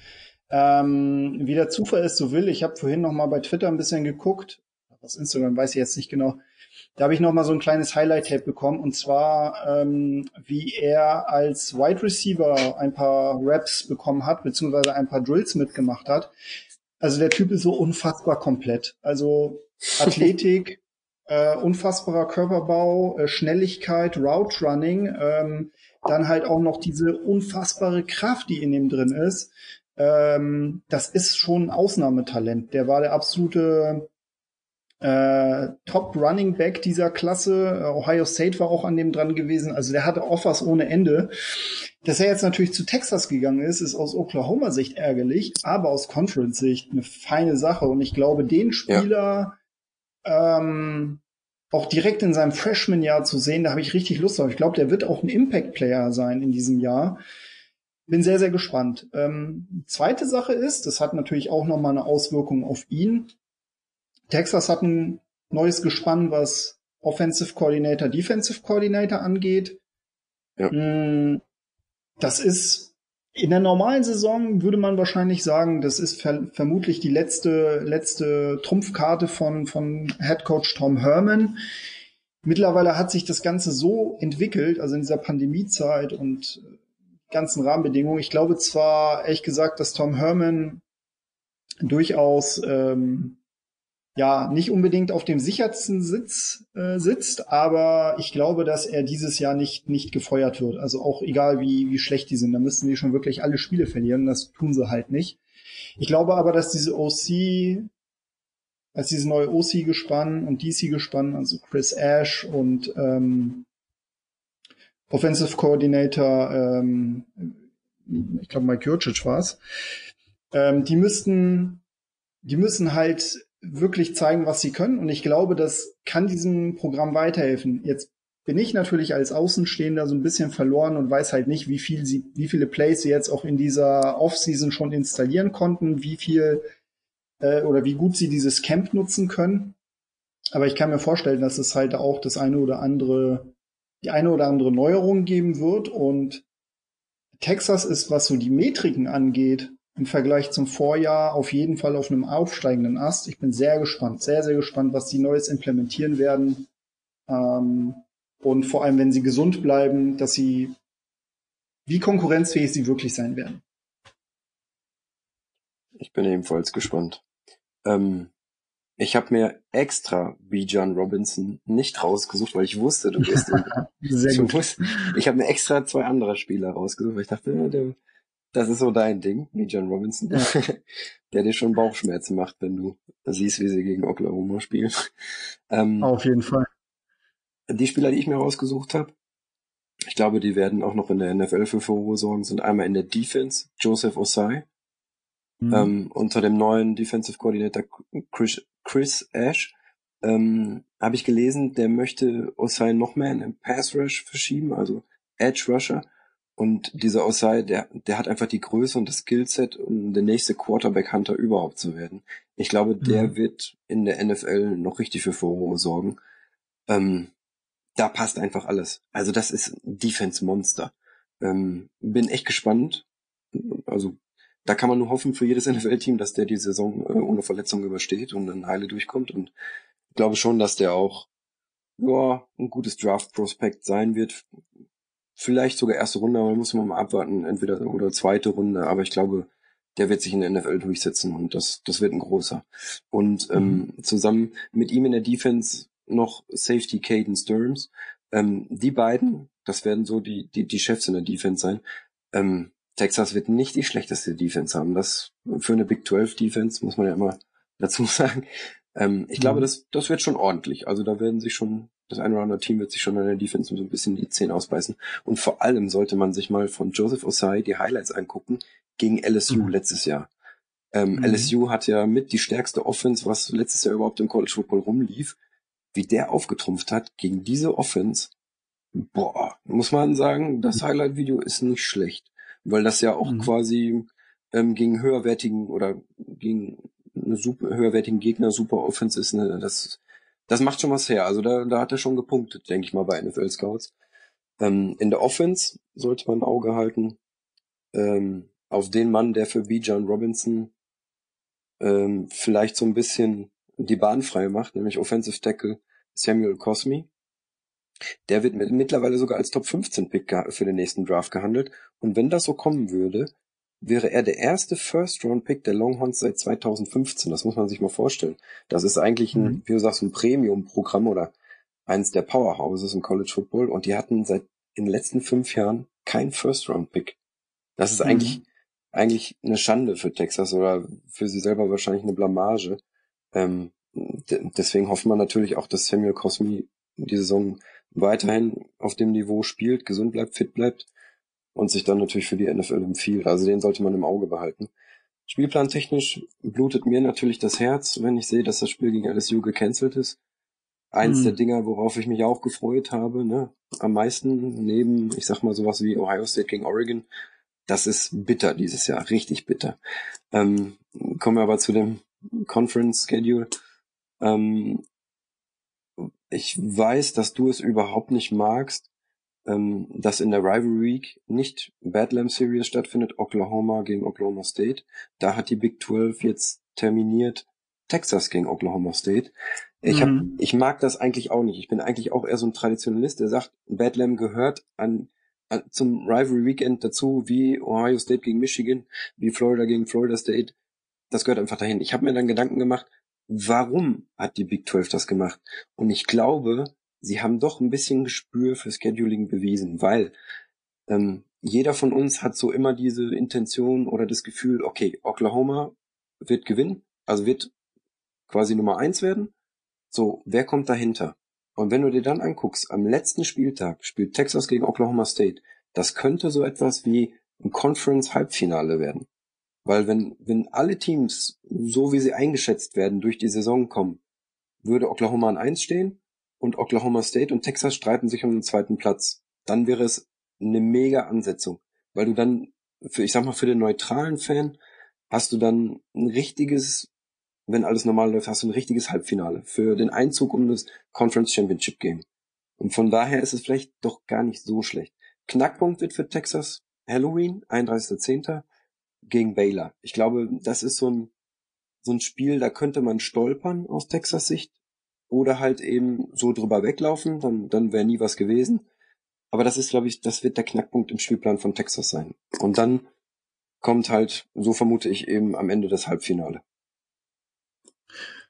Ähm, wie der Zufall ist, so will. Ich habe vorhin noch mal bei Twitter ein bisschen geguckt. Aus Instagram weiß ich jetzt nicht genau. Da habe ich noch mal so ein kleines Highlight-Tape bekommen und zwar, ähm, wie er als Wide Receiver ein paar Raps bekommen hat, beziehungsweise ein paar Drills mitgemacht hat. Also der Typ ist so unfassbar komplett. Also Athletik, Äh, unfassbarer Körperbau, äh, Schnelligkeit, Route Running, ähm, dann halt auch noch diese unfassbare Kraft, die in ihm drin ist. Ähm, das ist schon ein Ausnahmetalent. Der war der absolute äh, Top Running Back dieser Klasse. Ohio State war auch an dem dran gewesen. Also der hatte Offers ohne Ende. Dass er jetzt natürlich zu Texas gegangen ist, ist aus Oklahoma-Sicht ärgerlich, aber aus Conference-Sicht eine feine Sache. Und ich glaube, den Spieler ja. ähm, auch direkt in seinem Freshman-Jahr zu sehen, da habe ich richtig Lust drauf. Ich glaube, der wird auch ein Impact-Player sein in diesem Jahr. Bin sehr, sehr gespannt. Ähm, zweite Sache ist, das hat natürlich auch nochmal eine Auswirkung auf ihn. Texas hat ein neues Gespann, was Offensive Coordinator, Defensive Coordinator angeht. Ja. Mm, das ist in der normalen Saison würde man wahrscheinlich sagen, das ist ver vermutlich die letzte letzte Trumpfkarte von von Head Coach Tom Herman. Mittlerweile hat sich das Ganze so entwickelt, also in dieser Pandemiezeit und ganzen Rahmenbedingungen. Ich glaube zwar ehrlich gesagt, dass Tom Herman durchaus ähm, ja nicht unbedingt auf dem sichersten Sitz äh, sitzt, aber ich glaube, dass er dieses Jahr nicht nicht gefeuert wird. Also auch egal wie wie schlecht die sind, da müssten die schon wirklich alle Spiele verlieren. Das tun sie halt nicht. Ich glaube aber, dass diese OC, als dieses neue OC gespann und DC gespann, also Chris Ash und ähm, Offensive Coordinator, ähm, ich glaube Mike Jurcic war's, ähm, die müssten die müssen halt wirklich zeigen, was sie können. Und ich glaube, das kann diesem Programm weiterhelfen. Jetzt bin ich natürlich als Außenstehender so ein bisschen verloren und weiß halt nicht, wie viel sie, wie viele Plays sie jetzt auch in dieser Offseason schon installieren konnten, wie viel äh, oder wie gut sie dieses Camp nutzen können. Aber ich kann mir vorstellen, dass es halt auch das eine oder andere, die eine oder andere Neuerung geben wird. Und Texas ist, was so die Metriken angeht, im Vergleich zum Vorjahr auf jeden Fall auf einem aufsteigenden Ast. Ich bin sehr gespannt, sehr, sehr gespannt, was die Neues implementieren werden. Ähm, und vor allem, wenn sie gesund bleiben, dass sie, wie konkurrenzfähig sie wirklich sein werden. Ich bin ebenfalls gespannt. Ähm, ich habe mir extra Bijan Robinson nicht rausgesucht, weil ich wusste, du wirst ihn. Sehr gut. ich habe mir extra zwei andere Spieler rausgesucht, weil ich dachte, der, das ist so dein Ding, wie John Robinson, ja. der dir schon Bauchschmerzen macht, wenn du siehst, wie sie gegen Oklahoma spielen. Ähm, Auf jeden Fall. Die Spieler, die ich mir rausgesucht habe, ich glaube, die werden auch noch in der NFL für Furore sorgen, sind einmal in der Defense Joseph Osai, mhm. ähm, unter dem neuen Defensive Coordinator Chris, Chris Ash. Ähm, habe ich gelesen, der möchte Osai noch mehr in den Pass Rush verschieben, also Edge Rusher und dieser Osai, der, der hat einfach die Größe und das Skillset, um der nächste Quarterback-Hunter überhaupt zu werden. Ich glaube, der mhm. wird in der NFL noch richtig für Furore sorgen. Ähm, da passt einfach alles. Also das ist ein Defense-Monster. Ähm, bin echt gespannt. Also da kann man nur hoffen für jedes NFL-Team, dass der die Saison äh, ohne Verletzung übersteht und dann heile durchkommt. Und ich glaube schon, dass der auch ja, ein gutes Draft-Prospekt sein wird vielleicht sogar erste Runde, aber muss man mal abwarten, entweder oder zweite Runde, aber ich glaube, der wird sich in der NFL durchsetzen und das, das wird ein großer. Und ähm, mhm. zusammen mit ihm in der Defense noch Safety Caden Sturms. Ähm, die beiden, das werden so die, die, die Chefs in der Defense sein. Ähm, Texas wird nicht die schlechteste Defense haben. Das für eine Big 12 Defense muss man ja immer dazu sagen. Ähm, ich mhm. glaube, das, das wird schon ordentlich. Also da werden sich schon das eine oder andere Team wird sich schon an der Defense so ein bisschen die Zähne ausbeißen. Und vor allem sollte man sich mal von Joseph Osai die Highlights angucken gegen LSU mhm. letztes Jahr. Ähm, mhm. LSU hat ja mit die stärkste Offense, was letztes Jahr überhaupt im College Football rumlief. Wie der aufgetrumpft hat gegen diese Offense, boah, muss man sagen, das Highlight-Video ist nicht schlecht. Weil das ja auch mhm. quasi ähm, gegen höherwertigen oder gegen eine super, höherwertigen Gegner super Offense ist. Ne? Das das macht schon was her. Also da, da hat er schon gepunktet, denke ich mal, bei NFL Scouts. Ähm, in der Offense sollte man ein Auge halten ähm, auf den Mann, der für Bijan Robinson ähm, vielleicht so ein bisschen die Bahn frei macht, nämlich Offensive Tackle Samuel Cosmi. Der wird mit, mittlerweile sogar als Top 15 Pick für den nächsten Draft gehandelt. Und wenn das so kommen würde, wäre er der erste First-Round-Pick der Longhorns seit 2015. Das muss man sich mal vorstellen. Das ist eigentlich ein, mhm. wie du sagst, ein Premium-Programm oder eins der Powerhouses im College Football und die hatten seit in den letzten fünf Jahren kein First-Round-Pick. Das ist mhm. eigentlich, eigentlich eine Schande für Texas oder für sie selber wahrscheinlich eine Blamage. Ähm, deswegen hofft man natürlich auch, dass Samuel Cosmi die Saison weiterhin auf dem Niveau spielt, gesund bleibt, fit bleibt und sich dann natürlich für die NFL empfiehlt. Also den sollte man im Auge behalten. Spielplantechnisch blutet mir natürlich das Herz, wenn ich sehe, dass das Spiel gegen LSU gecancelt ist. Eins mhm. der Dinger, worauf ich mich auch gefreut habe, ne? am meisten neben, ich sag mal sowas wie Ohio State gegen Oregon. Das ist bitter dieses Jahr, richtig bitter. Ähm, kommen wir aber zu dem Conference Schedule. Ähm, ich weiß, dass du es überhaupt nicht magst, ähm, dass in der Rivalry Week nicht Badlam Series stattfindet, Oklahoma gegen Oklahoma State. Da hat die Big 12 jetzt terminiert Texas gegen Oklahoma State. Ich, hab, mhm. ich mag das eigentlich auch nicht. Ich bin eigentlich auch eher so ein Traditionalist, der sagt, Badlam gehört an, an zum Rivalry Weekend dazu, wie Ohio State gegen Michigan, wie Florida gegen Florida State. Das gehört einfach dahin. Ich habe mir dann Gedanken gemacht, warum hat die Big 12 das gemacht? Und ich glaube, sie haben doch ein bisschen Gespür für Scheduling bewiesen, weil ähm, jeder von uns hat so immer diese Intention oder das Gefühl, okay, Oklahoma wird gewinnen, also wird quasi Nummer eins werden. So, wer kommt dahinter? Und wenn du dir dann anguckst, am letzten Spieltag spielt Texas gegen Oklahoma State. Das könnte so etwas wie ein Conference-Halbfinale werden. Weil wenn, wenn alle Teams, so wie sie eingeschätzt werden, durch die Saison kommen, würde Oklahoma an eins stehen und Oklahoma State und Texas streiten sich um den zweiten Platz. Dann wäre es eine mega Ansetzung. Weil du dann, für, ich sag mal, für den neutralen Fan hast du dann ein richtiges, wenn alles normal läuft, hast du ein richtiges Halbfinale für den Einzug um das Conference Championship Game. Und von daher ist es vielleicht doch gar nicht so schlecht. Knackpunkt wird für Texas Halloween, 31.10 gegen Baylor. Ich glaube, das ist so ein, so ein Spiel, da könnte man stolpern aus Texas Sicht oder halt eben so drüber weglaufen, dann, dann wäre nie was gewesen. Aber das ist, glaube ich, das wird der Knackpunkt im Spielplan von Texas sein. Und dann kommt halt, so vermute ich eben am Ende das Halbfinale.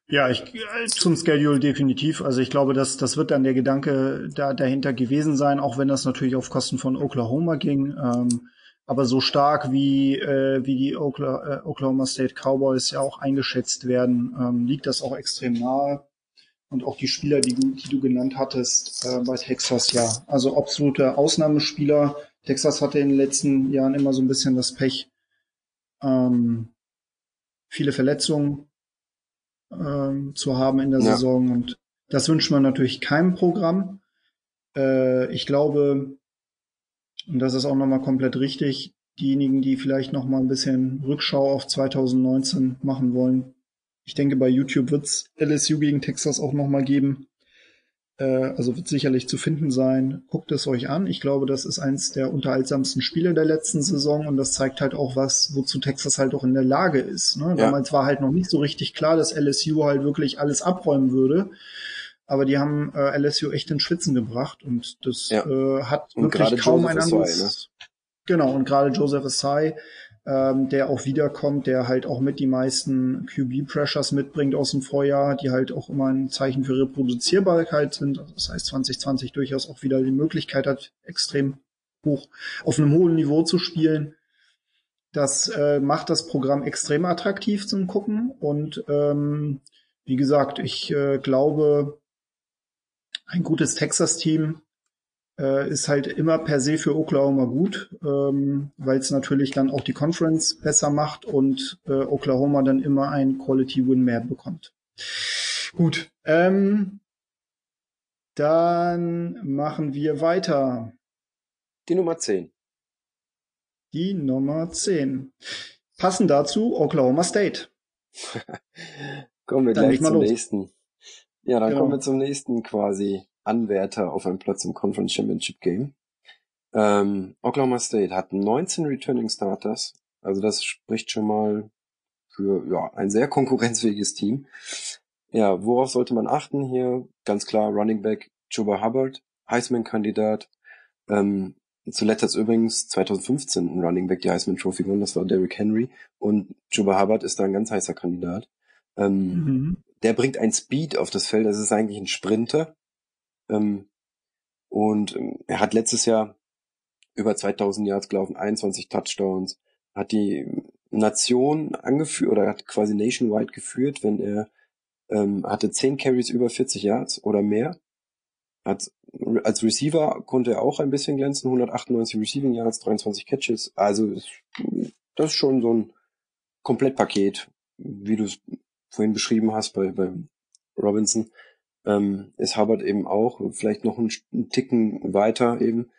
Ja, ich zum Schedule definitiv. Also ich glaube, dass das wird dann der Gedanke da dahinter gewesen sein, auch wenn das natürlich auf Kosten von Oklahoma ging. Ähm, aber so stark wie, äh, wie die Oklahoma, äh, Oklahoma State Cowboys ja auch eingeschätzt werden, ähm, liegt das auch extrem nahe. Und auch die Spieler, die, die du genannt hattest äh, bei Texas, ja. Also absolute Ausnahmespieler. Texas hatte in den letzten Jahren immer so ein bisschen das Pech. Ähm, viele Verletzungen ähm, zu haben in der ja. Saison. Und das wünscht man natürlich keinem Programm. Äh, ich glaube, und das ist auch nochmal komplett richtig. Diejenigen, die vielleicht nochmal ein bisschen Rückschau auf 2019 machen wollen. Ich denke, bei YouTube wird's LSU gegen Texas auch nochmal geben. Äh, also wird sicherlich zu finden sein. Guckt es euch an. Ich glaube, das ist eins der unterhaltsamsten Spiele der letzten Saison und das zeigt halt auch was, wozu Texas halt auch in der Lage ist. Ne? Ja. Damals war halt noch nicht so richtig klar, dass LSU halt wirklich alles abräumen würde aber die haben äh, LSU echt in Schwitzen gebracht und das ja. äh, hat und wirklich kaum Joseph ein anderes. Assai, ne? Genau, und gerade Joseph Assai, ähm, der auch wiederkommt, der halt auch mit die meisten QB-Pressures mitbringt aus dem Vorjahr, die halt auch immer ein Zeichen für Reproduzierbarkeit sind. Also das heißt 2020 durchaus auch wieder die Möglichkeit hat, extrem hoch auf einem hohen Niveau zu spielen. Das äh, macht das Programm extrem attraktiv zum Gucken und ähm, wie gesagt, ich äh, glaube, ein gutes Texas-Team äh, ist halt immer per se für Oklahoma gut, ähm, weil es natürlich dann auch die Conference besser macht und äh, Oklahoma dann immer ein Quality Win mehr bekommt. Gut, ähm, dann machen wir weiter. Die Nummer 10. Die Nummer 10. Passend dazu Oklahoma State. Kommen wir dann gleich zum nächsten. Ja, dann genau. kommen wir zum nächsten quasi Anwärter auf einen Platz im Conference Championship Game. Ähm, Oklahoma State hat 19 Returning Starters, also das spricht schon mal für ja, ein sehr konkurrenzfähiges Team. Ja, worauf sollte man achten hier? Ganz klar Running Back Chuba Hubbard, Heisman-Kandidat. Ähm, zuletzt hat übrigens 2015 ein Running Back die Heisman Trophy gewonnen, das war Derrick Henry und Juba Hubbard ist da ein ganz heißer Kandidat. Ähm, mhm. Der bringt ein Speed auf das Feld, das ist eigentlich ein Sprinter. Ähm, und ähm, er hat letztes Jahr über 2000 Yards gelaufen, 21 Touchdowns, hat die Nation angeführt oder hat quasi nationwide geführt, wenn er ähm, hatte 10 Carries über 40 Yards oder mehr. Hat, als Receiver konnte er auch ein bisschen glänzen, 198 Receiving Yards, 23 Catches. Also das ist schon so ein Komplettpaket, wie du es vorhin beschrieben hast bei, bei Robinson. Ähm, ist Hubbard eben auch, vielleicht noch einen, einen Ticken weiter eben.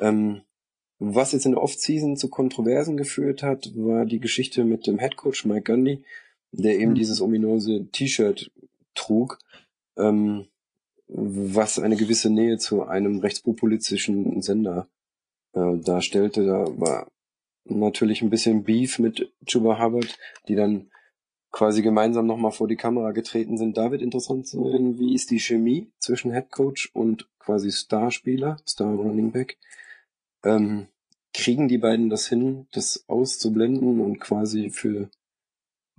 Ähm, was jetzt in der Off-Season zu Kontroversen geführt hat, war die Geschichte mit dem Headcoach Mike Gundy, der eben mhm. dieses ominöse T-Shirt trug, ähm, was eine gewisse Nähe zu einem rechtspopulistischen Sender äh, darstellte. Da war natürlich ein bisschen Beef mit Chuba Hubbard, die dann quasi gemeinsam nochmal vor die Kamera getreten sind. Da wird interessant zu werden, wie ist die Chemie zwischen Headcoach und quasi Starspieler, Star Running Back. Ähm, kriegen die beiden das hin, das auszublenden und quasi für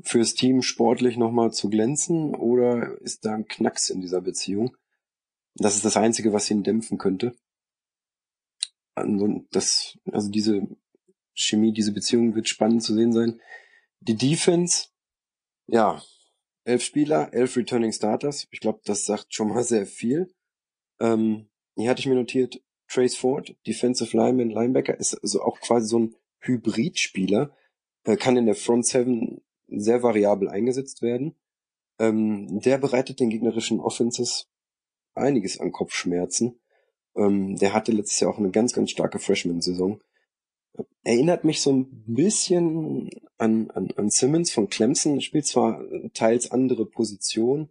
fürs Team sportlich nochmal zu glänzen oder ist da ein Knacks in dieser Beziehung? Das ist das Einzige, was ihn dämpfen könnte. Also, das, also diese Chemie, diese Beziehung wird spannend zu sehen sein. Die Defense, ja, elf Spieler, elf Returning Starters. Ich glaube, das sagt schon mal sehr viel. Ähm, hier hatte ich mir notiert, Trace Ford, Defensive Lineman, Linebacker, ist also auch quasi so ein Hybridspieler, äh, kann in der Front Seven sehr variabel eingesetzt werden. Ähm, der bereitet den gegnerischen Offenses einiges an Kopfschmerzen. Ähm, der hatte letztes Jahr auch eine ganz, ganz starke Freshman-Saison. Erinnert mich so ein bisschen an, an, an Simmons von Clemson, spielt zwar teils andere Position.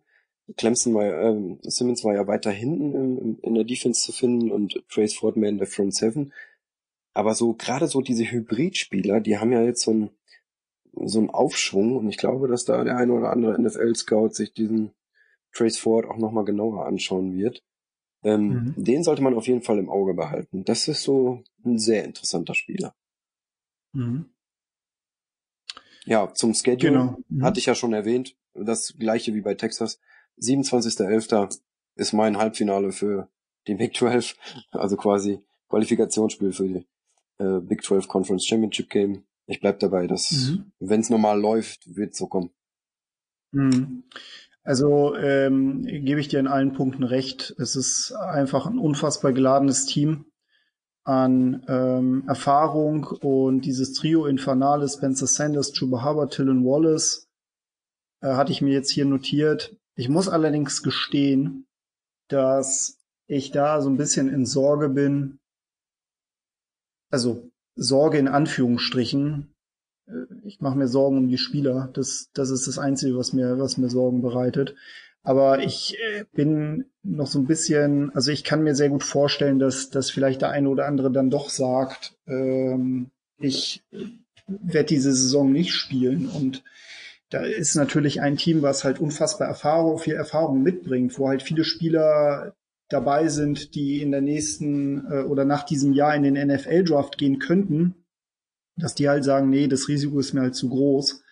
Clemson war, ähm, Simmons war ja weiter hinten im, in der Defense zu finden und Trace Ford mehr in der Front Seven. Aber so, gerade so diese Hybridspieler, die haben ja jetzt so ein, so einen Aufschwung und ich glaube, dass da der eine oder andere NFL-Scout sich diesen Trace Ford auch nochmal genauer anschauen wird. Ähm, mhm. Den sollte man auf jeden Fall im Auge behalten. Das ist so ein sehr interessanter Spieler. Mhm. Ja, zum Schedule genau. mhm. hatte ich ja schon erwähnt. Das gleiche wie bei Texas. 27.11. ist mein Halbfinale für die Big 12, also quasi Qualifikationsspiel für die äh, Big 12 Conference Championship Game ich bleib dabei, dass mhm. wenn es normal läuft, wird so kommen. Mhm. Also ähm, gebe ich dir in allen Punkten recht. Es ist einfach ein unfassbar geladenes Team an ähm, Erfahrung und dieses Trio Infernale, Spencer Sanders, Chuba Hubbard, Tillon Wallace, äh, hatte ich mir jetzt hier notiert. Ich muss allerdings gestehen, dass ich da so ein bisschen in Sorge bin. Also Sorge in Anführungsstrichen. Äh, ich mache mir Sorgen um die Spieler. Das, das ist das Einzige, was mir, was mir Sorgen bereitet. Aber ich äh, bin noch so ein bisschen, also ich kann mir sehr gut vorstellen, dass, dass vielleicht der eine oder andere dann doch sagt, ähm, ich werde diese Saison nicht spielen. Und da ist natürlich ein Team, was halt unfassbar Erfahrung, viel Erfahrung mitbringt, wo halt viele Spieler dabei sind, die in der nächsten äh, oder nach diesem Jahr in den NFL-Draft gehen könnten, dass die halt sagen, nee, das Risiko ist mir halt zu groß.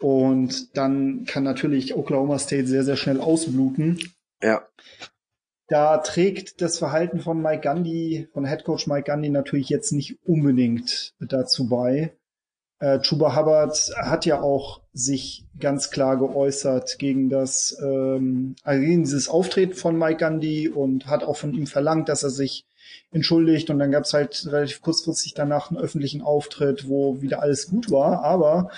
Und dann kann natürlich Oklahoma State sehr, sehr schnell ausbluten. Ja. Da trägt das Verhalten von Mike Gandhi, von Head Coach Mike Gandhi natürlich jetzt nicht unbedingt dazu bei. Äh, Chuba Hubbard hat ja auch sich ganz klar geäußert gegen das ähm, also gegen dieses Auftreten von Mike Gandhi und hat auch von ihm verlangt, dass er sich entschuldigt und dann gab es halt relativ kurzfristig danach einen öffentlichen Auftritt, wo wieder alles gut war. Aber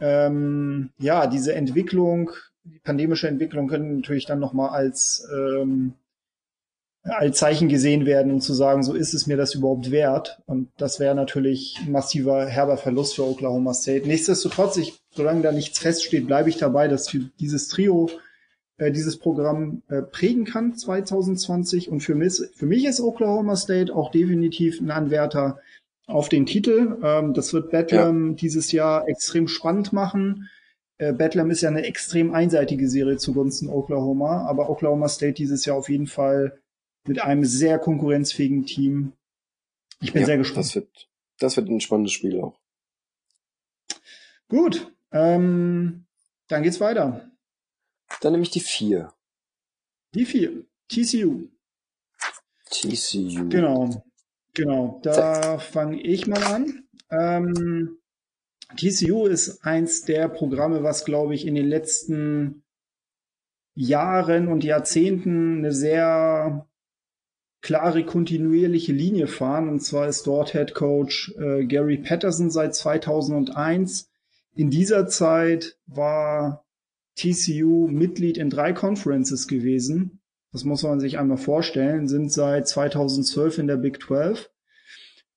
ähm, ja, diese Entwicklung, die pandemische Entwicklung können natürlich dann nochmal als ähm, als Zeichen gesehen werden, um zu sagen, so ist es mir das überhaupt wert. Und das wäre natürlich ein massiver, herber Verlust für Oklahoma State. Nichtsdestotrotz, ich, solange da nichts feststeht, bleibe ich dabei, dass für dieses Trio äh, dieses Programm äh, prägen kann 2020. Und für mich, für mich ist Oklahoma State auch definitiv ein Anwärter auf den Titel. Ähm, das wird Bedlam ja. dieses Jahr extrem spannend machen. Äh, Bedlam ist ja eine extrem einseitige Serie zugunsten Oklahoma, aber Oklahoma State dieses Jahr auf jeden Fall mit einem sehr konkurrenzfähigen Team Ich bin ja, sehr gespannt. Das wird, das wird ein spannendes Spiel auch. Gut, ähm, dann geht's weiter. Dann nehme ich die vier. Die vier. TCU. TCU. Genau. Genau. Da fange ich mal an. Ähm, TCU ist eins der Programme, was, glaube ich, in den letzten Jahren und Jahrzehnten eine sehr klare, kontinuierliche Linie fahren. Und zwar ist dort Head Coach äh, Gary Patterson seit 2001. In dieser Zeit war TCU Mitglied in drei Conferences gewesen. Das muss man sich einmal vorstellen, sind seit 2012 in der Big 12.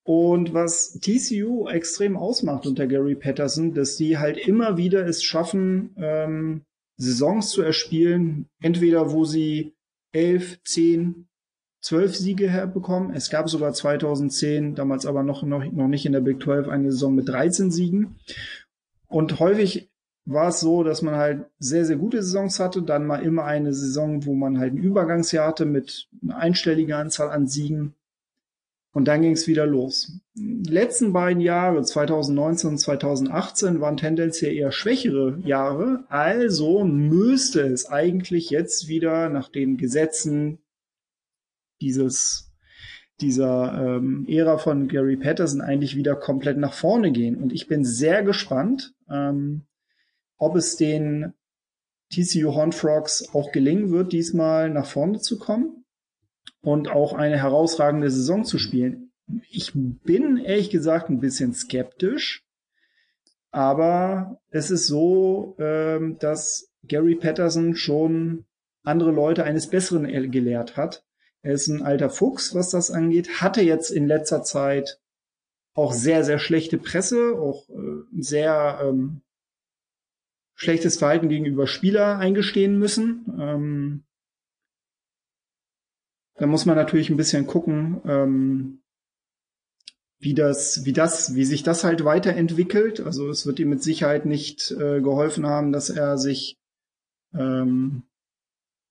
Und was TCU extrem ausmacht unter Gary Patterson, dass die halt immer wieder es schaffen, ähm, Saisons zu erspielen, entweder wo sie elf, zehn, zwölf Siege herbekommen. Es gab sogar 2010, damals aber noch, noch, noch nicht in der Big 12, eine Saison mit 13 Siegen. Und häufig war es so, dass man halt sehr, sehr gute Saisons hatte, dann mal immer eine Saison, wo man halt ein Übergangsjahr hatte mit einer einstelligen Anzahl an Siegen. Und dann ging es wieder los. Die letzten beiden Jahre, 2019 und 2018, waren tendenziell eher schwächere Jahre. Also müsste es eigentlich jetzt wieder nach den Gesetzen dieses dieser ähm, Ära von Gary Patterson eigentlich wieder komplett nach vorne gehen. Und ich bin sehr gespannt, ähm, ob es den TCU Horn Frogs auch gelingen wird, diesmal nach vorne zu kommen und auch eine herausragende Saison zu spielen. Ich bin ehrlich gesagt ein bisschen skeptisch, aber es ist so, ähm, dass Gary Patterson schon andere Leute eines Besseren gelehrt hat. Er ist ein alter Fuchs, was das angeht, hatte jetzt in letzter Zeit auch sehr, sehr schlechte Presse, auch äh, sehr ähm, schlechtes Verhalten gegenüber Spieler eingestehen müssen. Ähm, da muss man natürlich ein bisschen gucken, ähm, wie das, wie das, wie sich das halt weiterentwickelt. Also es wird ihm mit Sicherheit nicht äh, geholfen haben, dass er sich ähm,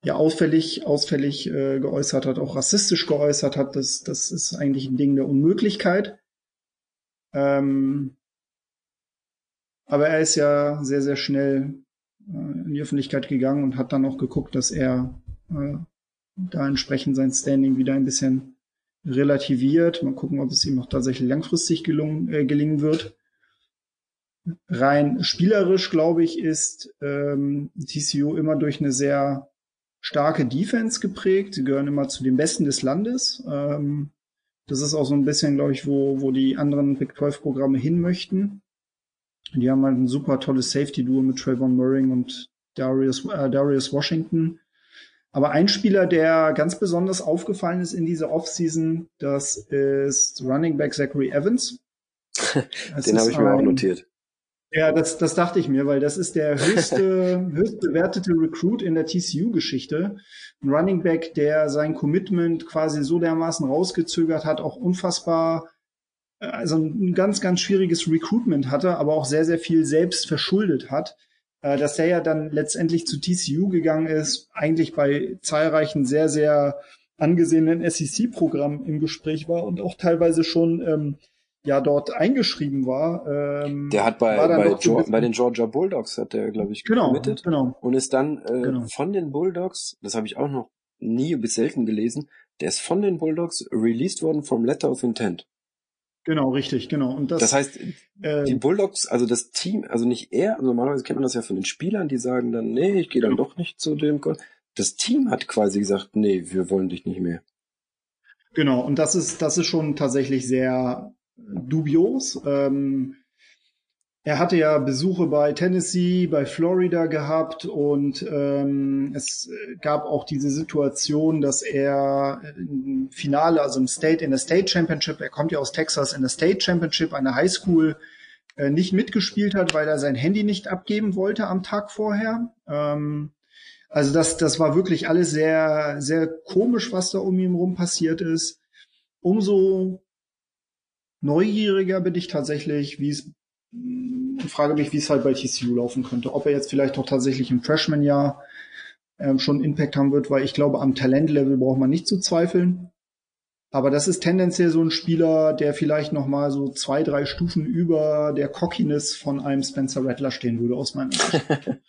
ja auffällig, ausfällig äh, geäußert hat, auch rassistisch geäußert hat. Das, das ist eigentlich ein Ding der Unmöglichkeit. Ähm, aber er ist ja sehr, sehr schnell äh, in die Öffentlichkeit gegangen und hat dann auch geguckt, dass er äh, da entsprechend sein Standing wieder ein bisschen relativiert. Mal gucken, ob es ihm auch tatsächlich langfristig gelungen, äh, gelingen wird. Rein spielerisch, glaube ich, ist ähm, TCU immer durch eine sehr starke Defense geprägt. Sie gehören immer zu den Besten des Landes. Ähm, das ist auch so ein bisschen, glaube ich, wo, wo die anderen Big 12 Programme hin möchten. Die haben halt ein super tolles Safety-Duo mit Trayvon Murray und Darius, äh, Darius Washington. Aber ein Spieler, der ganz besonders aufgefallen ist in dieser Offseason, das ist Running Back Zachary Evans. Den habe ich mir ein, auch notiert. Ja, das, das dachte ich mir, weil das ist der höchste, höchst bewertete Recruit in der TCU-Geschichte. Ein Running Back, der sein Commitment quasi so dermaßen rausgezögert hat, auch unfassbar, also ein ganz, ganz schwieriges Recruitment hatte, aber auch sehr, sehr viel selbst verschuldet hat. Äh, dass der ja dann letztendlich zu TCU gegangen ist, eigentlich bei zahlreichen sehr, sehr angesehenen SEC-Programmen im Gespräch war und auch teilweise schon ähm, ja dort eingeschrieben war. Ähm, der hat bei, bei, jo bei den Georgia Bulldogs hat der, glaube ich, genau, committed genau. und ist dann äh, genau. von den Bulldogs, das habe ich auch noch nie bis selten gelesen, der ist von den Bulldogs released worden vom Letter of Intent. Genau, richtig, genau. Und das, das heißt, äh, die Bulldogs, also das Team, also nicht er, also normalerweise kennt man das ja von den Spielern, die sagen dann, nee, ich gehe dann genau. doch nicht zu dem. Das Team hat quasi gesagt, nee, wir wollen dich nicht mehr. Genau, und das ist, das ist schon tatsächlich sehr dubios. Ähm, er hatte ja Besuche bei Tennessee, bei Florida gehabt und ähm, es gab auch diese Situation, dass er im Finale, also im State, in der State Championship, er kommt ja aus Texas, in der State Championship, einer Highschool, äh, nicht mitgespielt hat, weil er sein Handy nicht abgeben wollte am Tag vorher. Ähm, also das, das war wirklich alles sehr, sehr komisch, was da um ihn rum passiert ist. Umso neugieriger bin ich tatsächlich, wie es ich frage mich, wie es halt bei TCU laufen könnte. Ob er jetzt vielleicht auch tatsächlich im Freshman-Jahr ähm, schon Impact haben wird, weil ich glaube, am Talentlevel braucht man nicht zu zweifeln. Aber das ist tendenziell so ein Spieler, der vielleicht noch mal so zwei, drei Stufen über der Cockiness von einem Spencer Rattler stehen würde, aus meiner Sicht.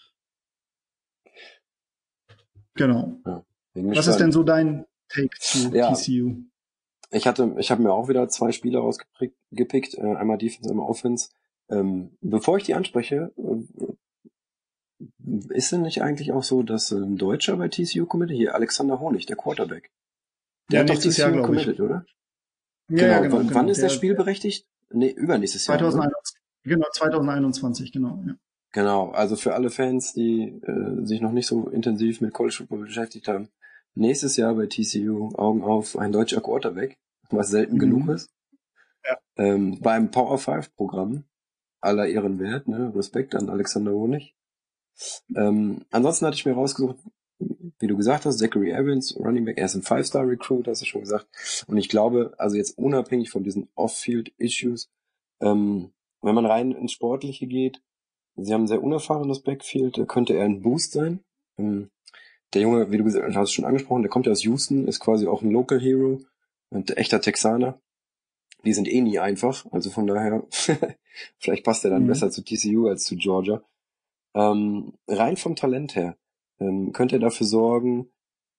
genau. Ja, Was ist denn so dein Take zu ja. TCU? Ich hatte, ich habe mir auch wieder zwei Spieler rausgepickt, äh, einmal Defense, einmal Offense. Ähm, bevor ich die anspreche, äh, ist denn nicht eigentlich auch so, dass ein Deutscher bei TCU committed? Hier, Alexander Honig, der Quarterback. Der ja, hat doch TCU Jahr, committed, oder? Ja, genau. Ja, genau, wann, genau. wann ist der, der spielberechtigt? Nee, übernächstes Jahr. 2021, genau, 2021, genau. Ja. Genau, also für alle Fans, die äh, sich noch nicht so intensiv mit College Football beschäftigt haben, nächstes Jahr bei TCU Augen auf ein deutscher Quarterback, was selten mhm. genug ist. Ja. Ähm, beim Power 5 Programm aller ihren Wert, ne? Respekt an Alexander Honig. Ähm, ansonsten hatte ich mir rausgesucht, wie du gesagt hast, Zachary Evans, Running Back, er ist ein Five-Star-Recruit, hast du schon gesagt. Und ich glaube, also jetzt unabhängig von diesen Off-Field-Issues, ähm, wenn man rein ins Sportliche geht, sie haben ein sehr unerfahrenes Backfield, könnte er ein Boost sein. Ähm, der Junge, wie du gesagt hast, schon angesprochen, der kommt ja aus Houston, ist quasi auch ein Local Hero, ein echter Texaner. Die sind eh nie einfach, also von daher, vielleicht passt er dann mhm. besser zu TCU als zu Georgia. Ähm, rein vom Talent her ähm, könnte er dafür sorgen,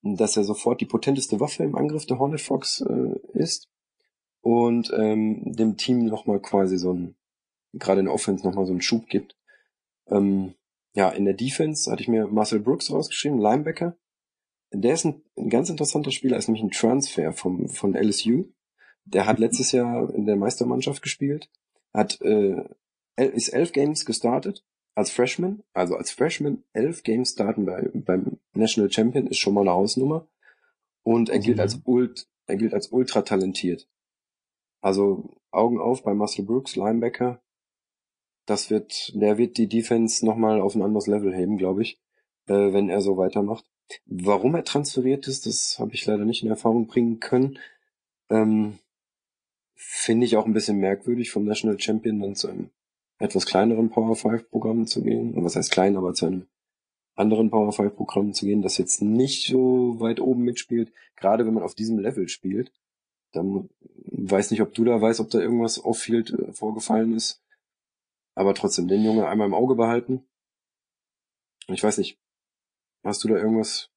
dass er sofort die potenteste Waffe im Angriff der Hornet Fox äh, ist und ähm, dem Team nochmal quasi so ein, gerade in der Offense nochmal so einen Schub gibt. Ähm, ja, in der Defense hatte ich mir Marcel Brooks rausgeschrieben, Linebacker. Der ist ein, ein ganz interessanter Spieler, ist nämlich ein Transfer vom, von LSU. Der hat letztes Jahr in der Meistermannschaft gespielt, hat äh, ist elf Games gestartet als Freshman, also als Freshman elf Games starten bei, beim National Champion ist schon mal eine Hausnummer. Und er gilt als ult, er gilt als ultra talentiert. Also Augen auf bei Marcel Brooks, Linebacker, das wird, der wird die Defense nochmal auf ein anderes Level heben, glaube ich, äh, wenn er so weitermacht. Warum er transferiert ist, das habe ich leider nicht in Erfahrung bringen können. Ähm, Finde ich auch ein bisschen merkwürdig, vom National Champion dann zu einem etwas kleineren Power 5 Programm zu gehen. Und was heißt klein, aber zu einem anderen Power 5 Programm zu gehen, das jetzt nicht so weit oben mitspielt. Gerade wenn man auf diesem Level spielt, dann weiß nicht, ob du da weißt, ob da irgendwas off-field äh, vorgefallen ist. Aber trotzdem, den Junge einmal im Auge behalten. Ich weiß nicht, hast du da irgendwas?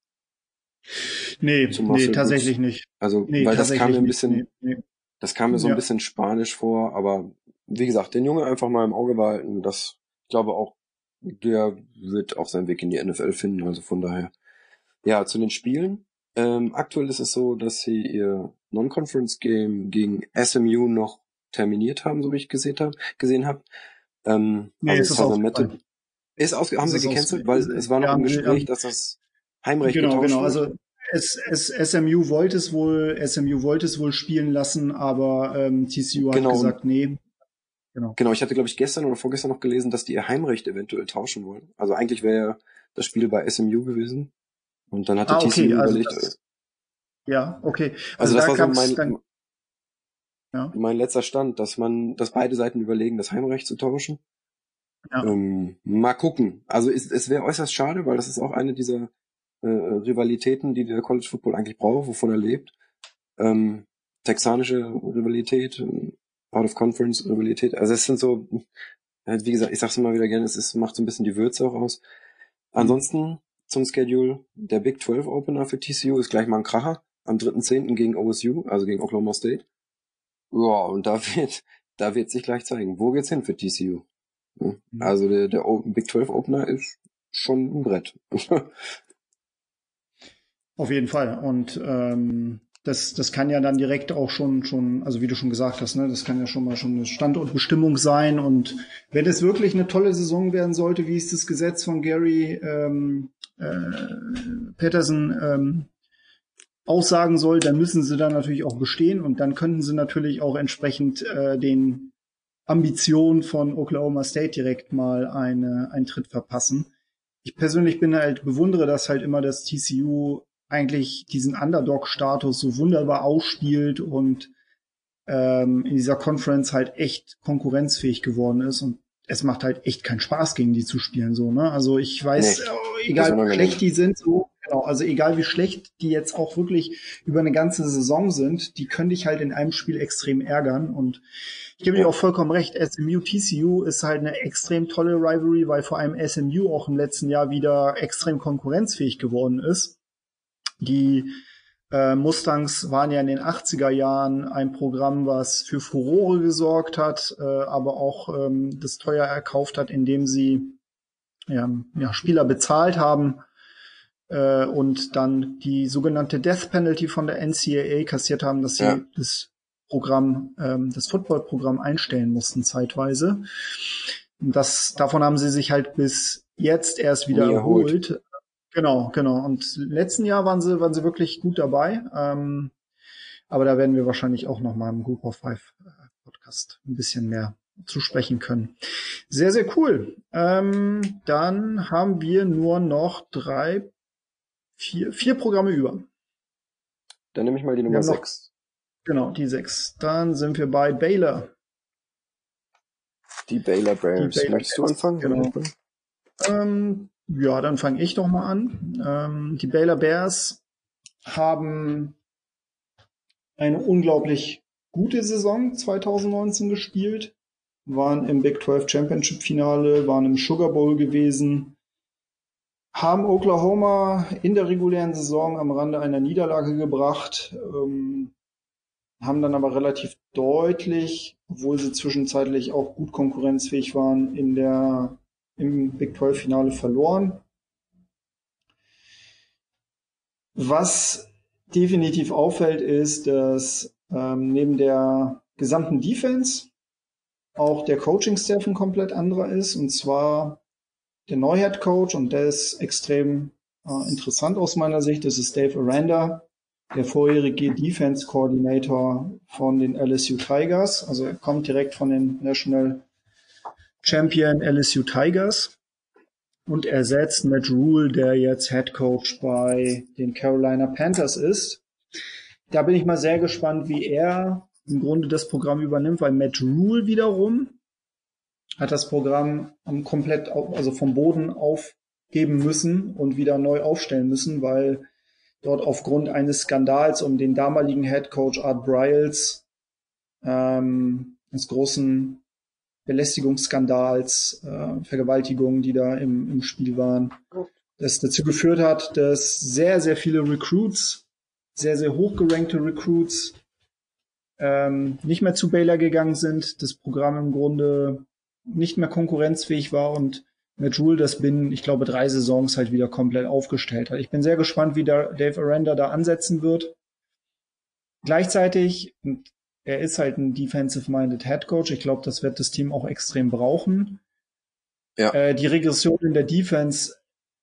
Nee, nee, tatsächlich nicht. Also, nee, weil das kam mir ein bisschen, nee, nee. Das kam mir so ein bisschen spanisch vor, aber wie gesagt, den Junge einfach mal im Auge behalten. Das, ich glaube auch, der wird auch seinen Weg in die NFL finden, also von daher. Ja, zu den Spielen. Ähm, aktuell ist es so, dass sie ihr Non-Conference-Game gegen SMU noch terminiert haben, so wie ich gesehen habe. Gesehen hab. Ähm, nee, also ist Southern ist ausge haben sie gecancelt, weil es war noch ja, im Gespräch, ja, dass das Heimrecht genau, genau. Wird. Also es, es, SMU wollte es wohl, SMU wollte es wohl spielen lassen, aber ähm, TCU hat genau. gesagt, nee. Genau. genau, ich hatte, glaube ich, gestern oder vorgestern noch gelesen, dass die ihr Heimrecht eventuell tauschen wollen. Also eigentlich wäre das Spiel bei SMU gewesen. Und dann hat ah, okay, TCU also überlegt. Das, ja, okay. Also, also das war so mein, dann, ja. mein letzter Stand, dass man, dass beide Seiten überlegen, das Heimrecht zu tauschen. Ja. Ähm, mal gucken. Also es, es wäre äußerst schade, weil das ist auch eine dieser äh, Rivalitäten, die der College Football eigentlich braucht, wovon er lebt. Ähm, texanische Rivalität, ähm, Out of Conference Rivalität. Also es sind so, wie gesagt, ich sag's immer wieder gerne, es ist, macht so ein bisschen die Würze auch aus. Ansonsten zum Schedule, der Big 12 Opener für TCU ist gleich mal ein Kracher. Am 3.10. gegen OSU, also gegen Oklahoma State. Ja, und da wird, da wird sich gleich zeigen, wo geht's hin für TCU. Mhm. Also der, der Big 12 Opener ist schon ein Brett. Auf jeden Fall. Und ähm, das, das kann ja dann direkt auch schon, schon, also wie du schon gesagt hast, ne, das kann ja schon mal schon eine Standortbestimmung sein. Und wenn es wirklich eine tolle Saison werden sollte, wie ist das Gesetz von Gary ähm, äh, Patterson ähm, aussagen soll, dann müssen sie dann natürlich auch bestehen und dann könnten sie natürlich auch entsprechend äh, den Ambition von Oklahoma State direkt mal eine, einen Tritt verpassen. Ich persönlich bin halt, bewundere das halt immer, dass TCU eigentlich diesen Underdog-Status so wunderbar ausspielt und ähm, in dieser Conference halt echt konkurrenzfähig geworden ist und es macht halt echt keinen Spaß, gegen die zu spielen, so, ne? Also ich weiß, nee, äh, egal wie schlecht die sind, so, Genau, also egal wie schlecht die jetzt auch wirklich über eine ganze Saison sind, die können dich halt in einem Spiel extrem ärgern. Und ich gebe dir auch vollkommen recht, SMU TCU ist halt eine extrem tolle Rivalry, weil vor allem SMU auch im letzten Jahr wieder extrem konkurrenzfähig geworden ist. Die äh, Mustangs waren ja in den 80er Jahren ein Programm, was für Furore gesorgt hat, äh, aber auch ähm, das teuer erkauft hat, indem sie ja, ja, Spieler bezahlt haben äh, und dann die sogenannte Death Penalty von der NCAA kassiert haben, dass sie ja. das Programm, ähm, das Footballprogramm einstellen mussten zeitweise. Das, davon haben sie sich halt bis jetzt erst wieder erholt. Genau, genau. Und letzten Jahr waren sie, waren sie wirklich gut dabei. Ähm, aber da werden wir wahrscheinlich auch noch mal im Group of Five äh, Podcast ein bisschen mehr zu sprechen können. Sehr, sehr cool. Ähm, dann haben wir nur noch drei vier, vier Programme über. Dann nehme ich mal die Nummer sechs. Genau, die sechs. Dann sind wir bei Baylor. Die Baylor Bears. Die Baylor Möchtest du anfangen? Genau. Ähm, ja, dann fange ich doch mal an. Ähm, die Baylor Bears haben eine unglaublich gute Saison 2019 gespielt, waren im Big 12 Championship Finale, waren im Sugar Bowl gewesen, haben Oklahoma in der regulären Saison am Rande einer Niederlage gebracht, ähm, haben dann aber relativ deutlich, obwohl sie zwischenzeitlich auch gut konkurrenzfähig waren, in der, im Big 12 Finale verloren. Was definitiv auffällt, ist, dass ähm, neben der gesamten Defense auch der Coaching-Staff ein komplett anderer ist. Und zwar der neue Head Coach und der ist extrem äh, interessant aus meiner Sicht. Das ist Dave Aranda, der vorherige Defense Coordinator von den LSU Tigers. Also er kommt direkt von den National Champion LSU Tigers und ersetzt Matt Rule, der jetzt Head Coach bei den Carolina Panthers ist. Da bin ich mal sehr gespannt, wie er im Grunde das Programm übernimmt, weil Matt Rule wiederum hat das Programm komplett, also vom Boden aufgeben müssen und wieder neu aufstellen müssen, weil dort aufgrund eines Skandals um den damaligen Head Coach Art Bryles, ähm, des großen Belästigungsskandals, äh, Vergewaltigungen, die da im, im Spiel waren, das dazu geführt hat, dass sehr, sehr viele Recruits, sehr, sehr hochgerankte Recruits ähm, nicht mehr zu Baylor gegangen sind, das Programm im Grunde nicht mehr konkurrenzfähig war und mit Jule das binnen, ich glaube, drei Saisons halt wieder komplett aufgestellt hat. Ich bin sehr gespannt, wie der Dave Aranda da ansetzen wird. Gleichzeitig, er ist halt ein defensive-minded Head Coach. Ich glaube, das wird das Team auch extrem brauchen. Ja. Äh, die Regression in der Defense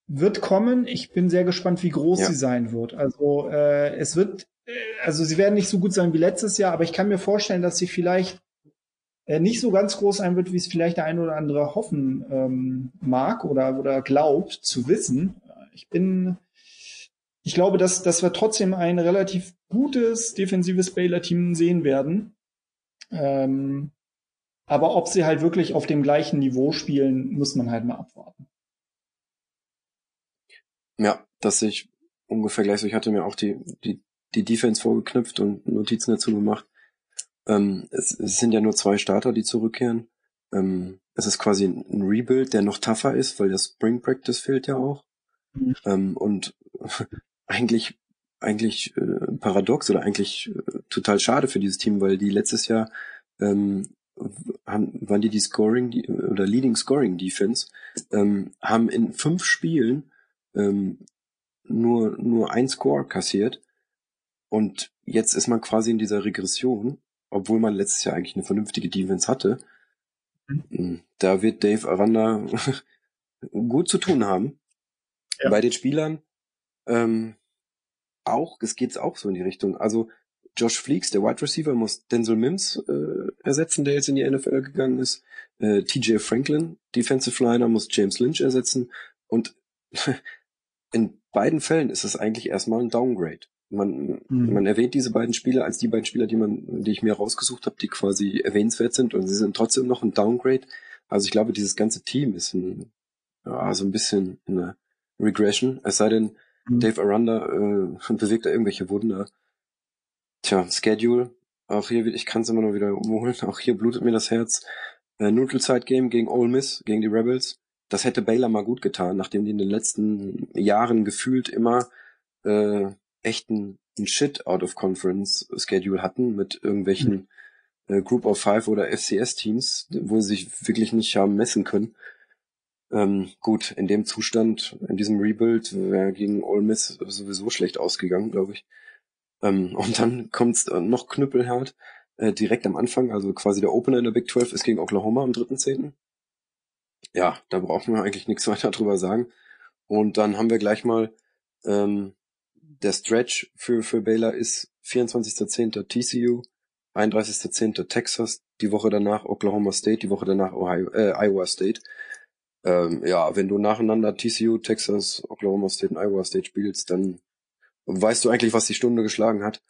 wird kommen. Ich bin sehr gespannt, wie groß ja. sie sein wird. Also äh, es wird, äh, also sie werden nicht so gut sein wie letztes Jahr, aber ich kann mir vorstellen, dass sie vielleicht äh, nicht so ganz groß sein wird, wie es vielleicht der ein oder andere hoffen ähm, mag oder, oder glaubt zu wissen. Ich bin, ich glaube, dass, dass wir trotzdem ein relativ gutes defensives Baylor-Team sehen werden. Ähm, aber ob sie halt wirklich auf dem gleichen Niveau spielen, muss man halt mal abwarten. Ja, das sehe ich ungefähr gleich so. Ich hatte mir auch die, die, die Defense vorgeknüpft und Notizen dazu gemacht. Ähm, es, es sind ja nur zwei Starter, die zurückkehren. Ähm, es ist quasi ein Rebuild, der noch tougher ist, weil das Spring Practice fehlt ja auch. Mhm. Ähm, und eigentlich eigentlich äh, paradox oder eigentlich äh, total schade für dieses Team, weil die letztes Jahr ähm, haben, waren die die Scoring die, oder Leading Scoring Defense, ähm, haben in fünf Spielen ähm, nur nur ein Score kassiert und jetzt ist man quasi in dieser Regression obwohl man letztes Jahr eigentlich eine vernünftige Defense hatte. Mhm. Da wird Dave Aranda gut zu tun haben. Ja. Bei den Spielern ähm, auch, es geht auch so in die Richtung. Also Josh Fleeks, der Wide Receiver, muss Denzel Mims äh, ersetzen, der jetzt in die NFL gegangen ist. Äh, TJ Franklin, Defensive Liner, muss James Lynch ersetzen. Und in beiden Fällen ist es eigentlich erstmal ein Downgrade. Man, mhm. man erwähnt diese beiden Spieler als die beiden Spieler, die man, die ich mir rausgesucht habe, die quasi erwähnenswert sind und sie sind trotzdem noch ein Downgrade. Also ich glaube, dieses ganze Team ist ein, ja, so ein bisschen eine Regression. Es sei denn, mhm. Dave Aranda äh, bewegt da irgendwelche Wunder. Tja, Schedule. Auch hier, ich kann es immer noch wieder umholen. Auch hier blutet mir das Herz. Äh, Neutral Game gegen Ole Miss, gegen die Rebels. Das hätte Baylor mal gut getan, nachdem die in den letzten Jahren gefühlt immer äh, echten Shit out of Conference Schedule hatten mit irgendwelchen mhm. äh, Group of Five oder FCS Teams, wo sie sich wirklich nicht haben messen können. Ähm, gut, in dem Zustand, in diesem Rebuild, wäre gegen Ole Miss sowieso schlecht ausgegangen, glaube ich. Ähm, und dann kommt's noch knüppelhart. Äh, direkt am Anfang, also quasi der Opener in der Big 12 ist gegen Oklahoma am 3.10. Ja, da brauchen wir eigentlich nichts weiter drüber sagen. Und dann haben wir gleich mal ähm, der Stretch für, für Baylor ist 24.10. TCU, 31.10. Texas, die Woche danach Oklahoma State, die Woche danach Ohio, äh, Iowa State. Ähm, ja, wenn du nacheinander TCU, Texas, Oklahoma State und Iowa State spielst, dann weißt du eigentlich, was die Stunde geschlagen hat.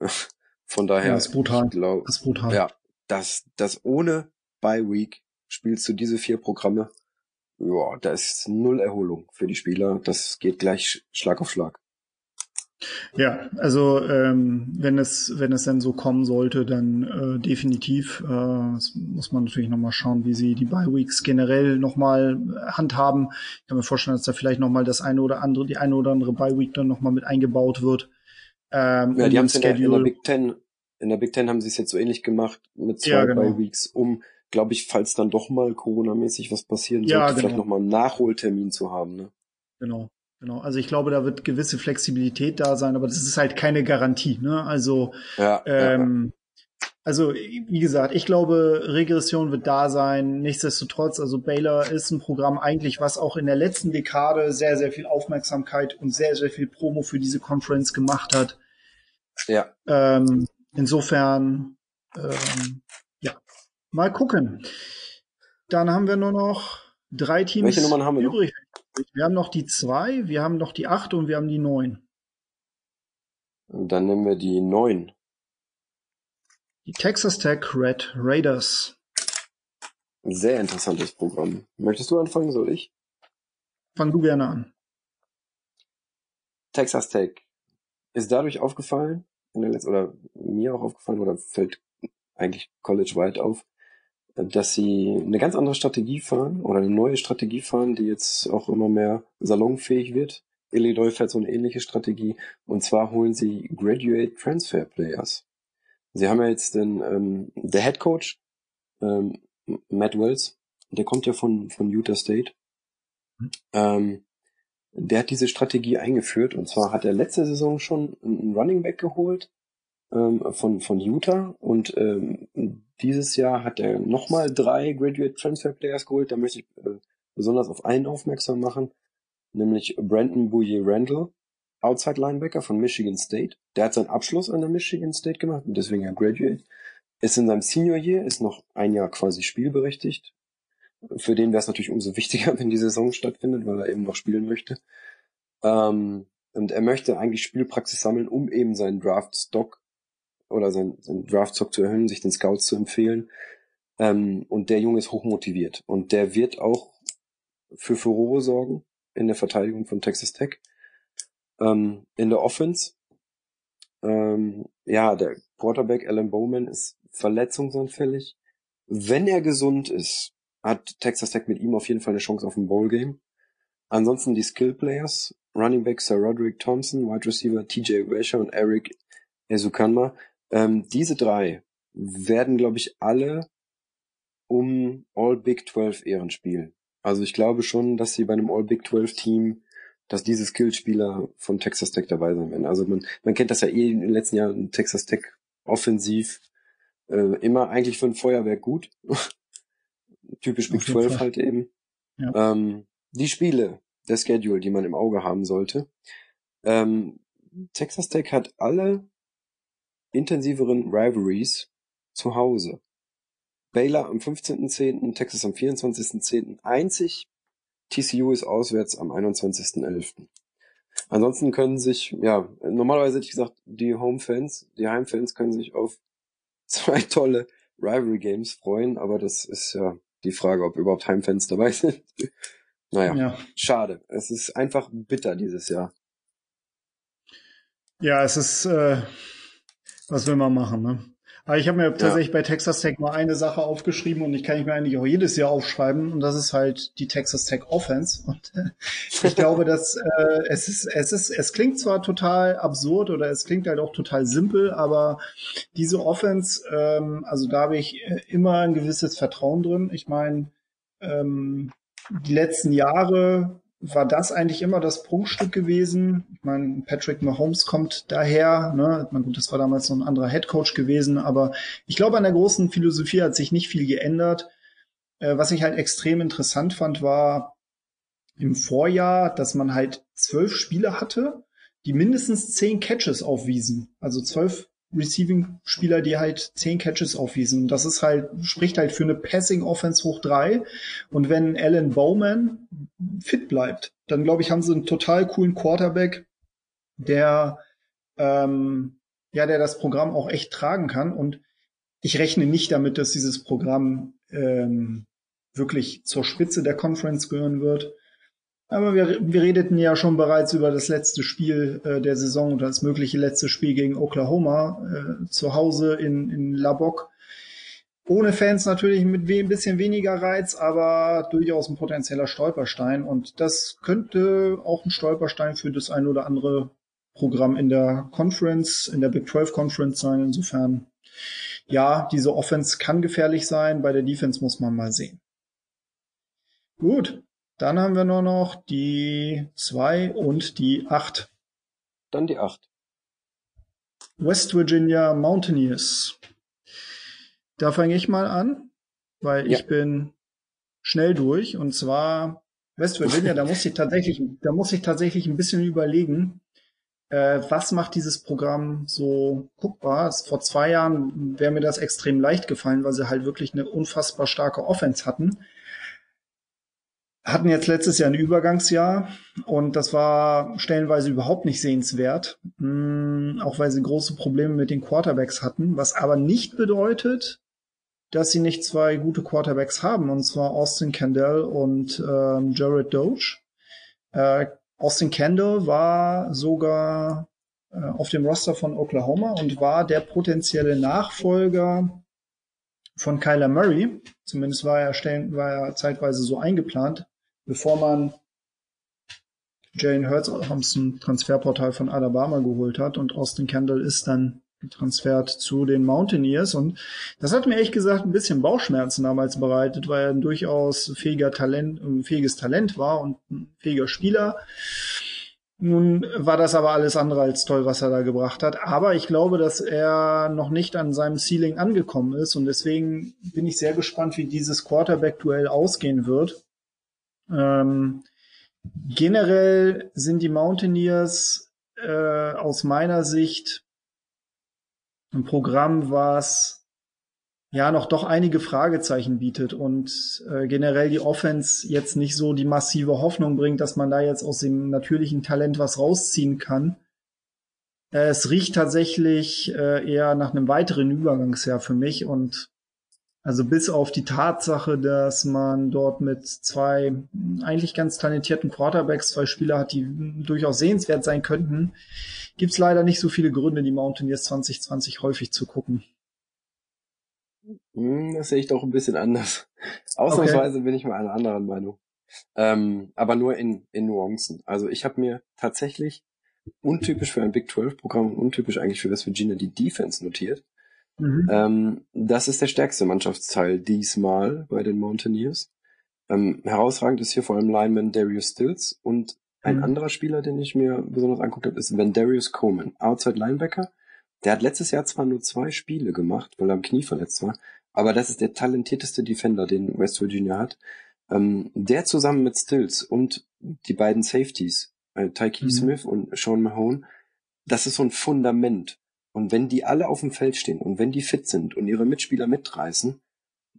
Von daher, ja, das ist brutal. Glaub, das ist brutal. Ja, das, das ohne Bye Week spielst du diese vier Programme. Ja, da ist null Erholung für die Spieler. Das geht gleich Schlag auf Schlag. Ja, also ähm, wenn es wenn es denn so kommen sollte, dann äh, definitiv. Äh, muss man natürlich nochmal schauen, wie sie die Bye Weeks generell nochmal handhaben. Ich kann mir vorstellen, dass da vielleicht nochmal das eine oder andere, die eine oder andere Bye Week dann nochmal mit eingebaut wird. Ähm, ja, die haben es in, in, der Big Ten. In der Big Ten haben sie es jetzt so ähnlich gemacht mit zwei ja, genau. Bye Weeks, um, glaube ich, falls dann doch mal Corona-mäßig was passieren sollte, ja, genau. vielleicht nochmal einen Nachholtermin zu haben. Ne? Genau. Genau, also ich glaube, da wird gewisse Flexibilität da sein, aber das ist halt keine Garantie. Ne? Also, ja, ähm, ja. also wie gesagt, ich glaube, Regression wird da sein. Nichtsdestotrotz, also Baylor ist ein Programm eigentlich, was auch in der letzten Dekade sehr, sehr viel Aufmerksamkeit und sehr, sehr viel Promo für diese Conference gemacht hat. Ja. Ähm, insofern, ähm, ja, mal gucken. Dann haben wir nur noch drei Teams Welche Nummern haben wir übrig. Noch? Wir haben noch die zwei, wir haben noch die acht und wir haben die neun. Und dann nehmen wir die neun. Die Texas Tech Red Raiders. Sehr interessantes Programm. Möchtest du anfangen, soll ich? Fang du gerne an. Texas Tech ist dadurch aufgefallen, in der letzten, oder mir auch aufgefallen, oder fällt eigentlich college-wide auf, dass sie eine ganz andere Strategie fahren oder eine neue Strategie fahren, die jetzt auch immer mehr salonfähig wird. Illinois fährt so eine ähnliche Strategie und zwar holen sie Graduate Transfer Players. Sie haben ja jetzt den ähm, der Head Coach ähm, Matt Wells, der kommt ja von von Utah State. Ähm, der hat diese Strategie eingeführt und zwar hat er letzte Saison schon einen Running Back geholt ähm, von von Utah und ähm, dieses Jahr hat er nochmal drei Graduate Transfer Players geholt. Da möchte ich äh, besonders auf einen aufmerksam machen, nämlich Brandon Bouye Randall, Outside Linebacker von Michigan State. Der hat seinen Abschluss an der Michigan State gemacht und deswegen ja Graduate. Ist in seinem Senior Year, ist noch ein Jahr quasi spielberechtigt. Für den wäre es natürlich umso wichtiger, wenn die Saison stattfindet, weil er eben noch spielen möchte. Ähm, und er möchte eigentlich Spielpraxis sammeln, um eben seinen Draft Stock oder sein, sein Draftstock zu erhöhen, sich den Scouts zu empfehlen. Ähm, und der Junge ist hochmotiviert. Und der wird auch für Furore sorgen in der Verteidigung von Texas Tech. Ähm, in der Offense, ähm, ja, der Quarterback Alan Bowman ist verletzungsanfällig. Wenn er gesund ist, hat Texas Tech mit ihm auf jeden Fall eine Chance auf ein Bowl-Game. Ansonsten die Skill Players, Running Back Sir Roderick Thompson, Wide Receiver TJ Rasher und Eric Ezukanma, ähm, diese drei werden, glaube ich, alle um All Big 12 Ehren spielen. Also ich glaube schon, dass sie bei einem All Big 12 Team, dass diese Skillspieler von Texas Tech dabei sein werden. Also man, man kennt das ja eh in den letzten Jahren Texas Tech offensiv äh, immer eigentlich für ein Feuerwerk gut. Typisch Big 12 halt eben. Ja. Ähm, die Spiele, der Schedule, die man im Auge haben sollte. Ähm, Texas Tech hat alle intensiveren Rivalries zu Hause. Baylor am 15.10., Texas am 24.10. einzig. TCU ist auswärts am 21.11. Ansonsten können sich, ja, normalerweise hätte ich gesagt, die Home-Fans, die Heimfans können sich auf zwei tolle Rivalry-Games freuen, aber das ist ja die Frage, ob überhaupt Heimfans dabei sind. naja, ja. schade. Es ist einfach bitter dieses Jahr. Ja, es ist, äh, was will man machen, ne? Aber ich habe mir ja. tatsächlich bei Texas Tech mal eine Sache aufgeschrieben und ich kann ich mir eigentlich auch jedes Jahr aufschreiben und das ist halt die Texas Tech Offense. Und äh, ich glaube, dass äh, es ist, es ist, es klingt zwar total absurd oder es klingt halt auch total simpel, aber diese Offense, ähm, also da habe ich äh, immer ein gewisses Vertrauen drin. Ich meine, ähm, die letzten Jahre war das eigentlich immer das Prunkstück gewesen. Ich meine, Patrick Mahomes kommt daher, ne? Man, gut, das war damals noch ein anderer Headcoach gewesen, aber ich glaube, an der großen Philosophie hat sich nicht viel geändert. Äh, was ich halt extrem interessant fand, war im Vorjahr, dass man halt zwölf Spieler hatte, die mindestens zehn Catches aufwiesen. Also zwölf Receiving-Spieler, die halt zehn Catches aufwiesen. Das ist halt, spricht halt für eine Passing-Offense hoch drei. Und wenn Alan Bowman fit bleibt, dann glaube ich, haben sie einen total coolen Quarterback, der, ähm, ja, der das Programm auch echt tragen kann. Und ich rechne nicht damit, dass dieses Programm ähm, wirklich zur Spitze der Conference gehören wird. Aber wir, wir redeten ja schon bereits über das letzte Spiel äh, der Saison oder das mögliche letzte Spiel gegen Oklahoma äh, zu Hause in, in Labok. Ohne Fans natürlich mit ein bisschen weniger Reiz, aber durchaus ein potenzieller Stolperstein. Und das könnte auch ein Stolperstein für das ein oder andere Programm in der Conference, in der Big 12 Conference sein. Insofern, ja, diese Offense kann gefährlich sein. Bei der Defense muss man mal sehen. Gut, dann haben wir nur noch die zwei und die acht. Dann die acht. West Virginia Mountaineers. Da fange ich mal an, weil ja. ich bin schnell durch. Und zwar West Virginia, da muss ich tatsächlich, da muss ich tatsächlich ein bisschen überlegen, äh, was macht dieses Programm so guckbar? Vor zwei Jahren wäre mir das extrem leicht gefallen, weil sie halt wirklich eine unfassbar starke Offense hatten hatten jetzt letztes Jahr ein Übergangsjahr und das war stellenweise überhaupt nicht sehenswert, hm, auch weil sie große Probleme mit den Quarterbacks hatten, was aber nicht bedeutet, dass sie nicht zwei gute Quarterbacks haben, und zwar Austin Kendall und ähm, Jared Doge. Äh, Austin Kendall war sogar äh, auf dem Roster von Oklahoma und war der potenzielle Nachfolger von Kyler Murray. Zumindest war er, stellen, war er zeitweise so eingeplant bevor man Jalen Hurts aus dem Transferportal von Alabama geholt hat und Austin Kendall ist dann getransfert zu den Mountaineers und das hat mir ehrlich gesagt ein bisschen Bauchschmerzen damals bereitet, weil er ein durchaus fähiger Talent, ein fähiges Talent war und ein fähiger Spieler. Nun war das aber alles andere als toll, was er da gebracht hat. Aber ich glaube, dass er noch nicht an seinem Ceiling angekommen ist und deswegen bin ich sehr gespannt, wie dieses Quarterback-Duell ausgehen wird. Ähm, generell sind die Mountaineers äh, aus meiner Sicht ein Programm, was ja noch doch einige Fragezeichen bietet und äh, generell die Offense jetzt nicht so die massive Hoffnung bringt, dass man da jetzt aus dem natürlichen Talent was rausziehen kann. Es riecht tatsächlich äh, eher nach einem weiteren Übergangsjahr für mich und also bis auf die Tatsache, dass man dort mit zwei eigentlich ganz talentierten Quarterbacks zwei Spieler hat, die durchaus sehenswert sein könnten, gibt's leider nicht so viele Gründe, die Mountaineers 2020 häufig zu gucken. Hm, das sehe ich doch ein bisschen anders. Ausnahmsweise okay. bin ich mal einer anderen Meinung. Ähm, aber nur in, in Nuancen. Also ich habe mir tatsächlich untypisch für ein Big 12 Programm, untypisch eigentlich für West Virginia die Defense notiert. Mhm. Ähm, das ist der stärkste Mannschaftsteil diesmal bei den Mountaineers. Ähm, herausragend ist hier vor allem Lineman Darius Stills und ein mhm. anderer Spieler, den ich mir besonders anguckt habe, ist Van Darius Coleman, Outside Linebacker. Der hat letztes Jahr zwar nur zwei Spiele gemacht, weil er am Knie verletzt war, aber das ist der talentierteste Defender, den West Virginia hat. Ähm, der zusammen mit Stills und die beiden Safeties, äh, Tyke mhm. Smith und Sean Mahone, das ist so ein Fundament und wenn die alle auf dem Feld stehen und wenn die fit sind und ihre Mitspieler mitreißen,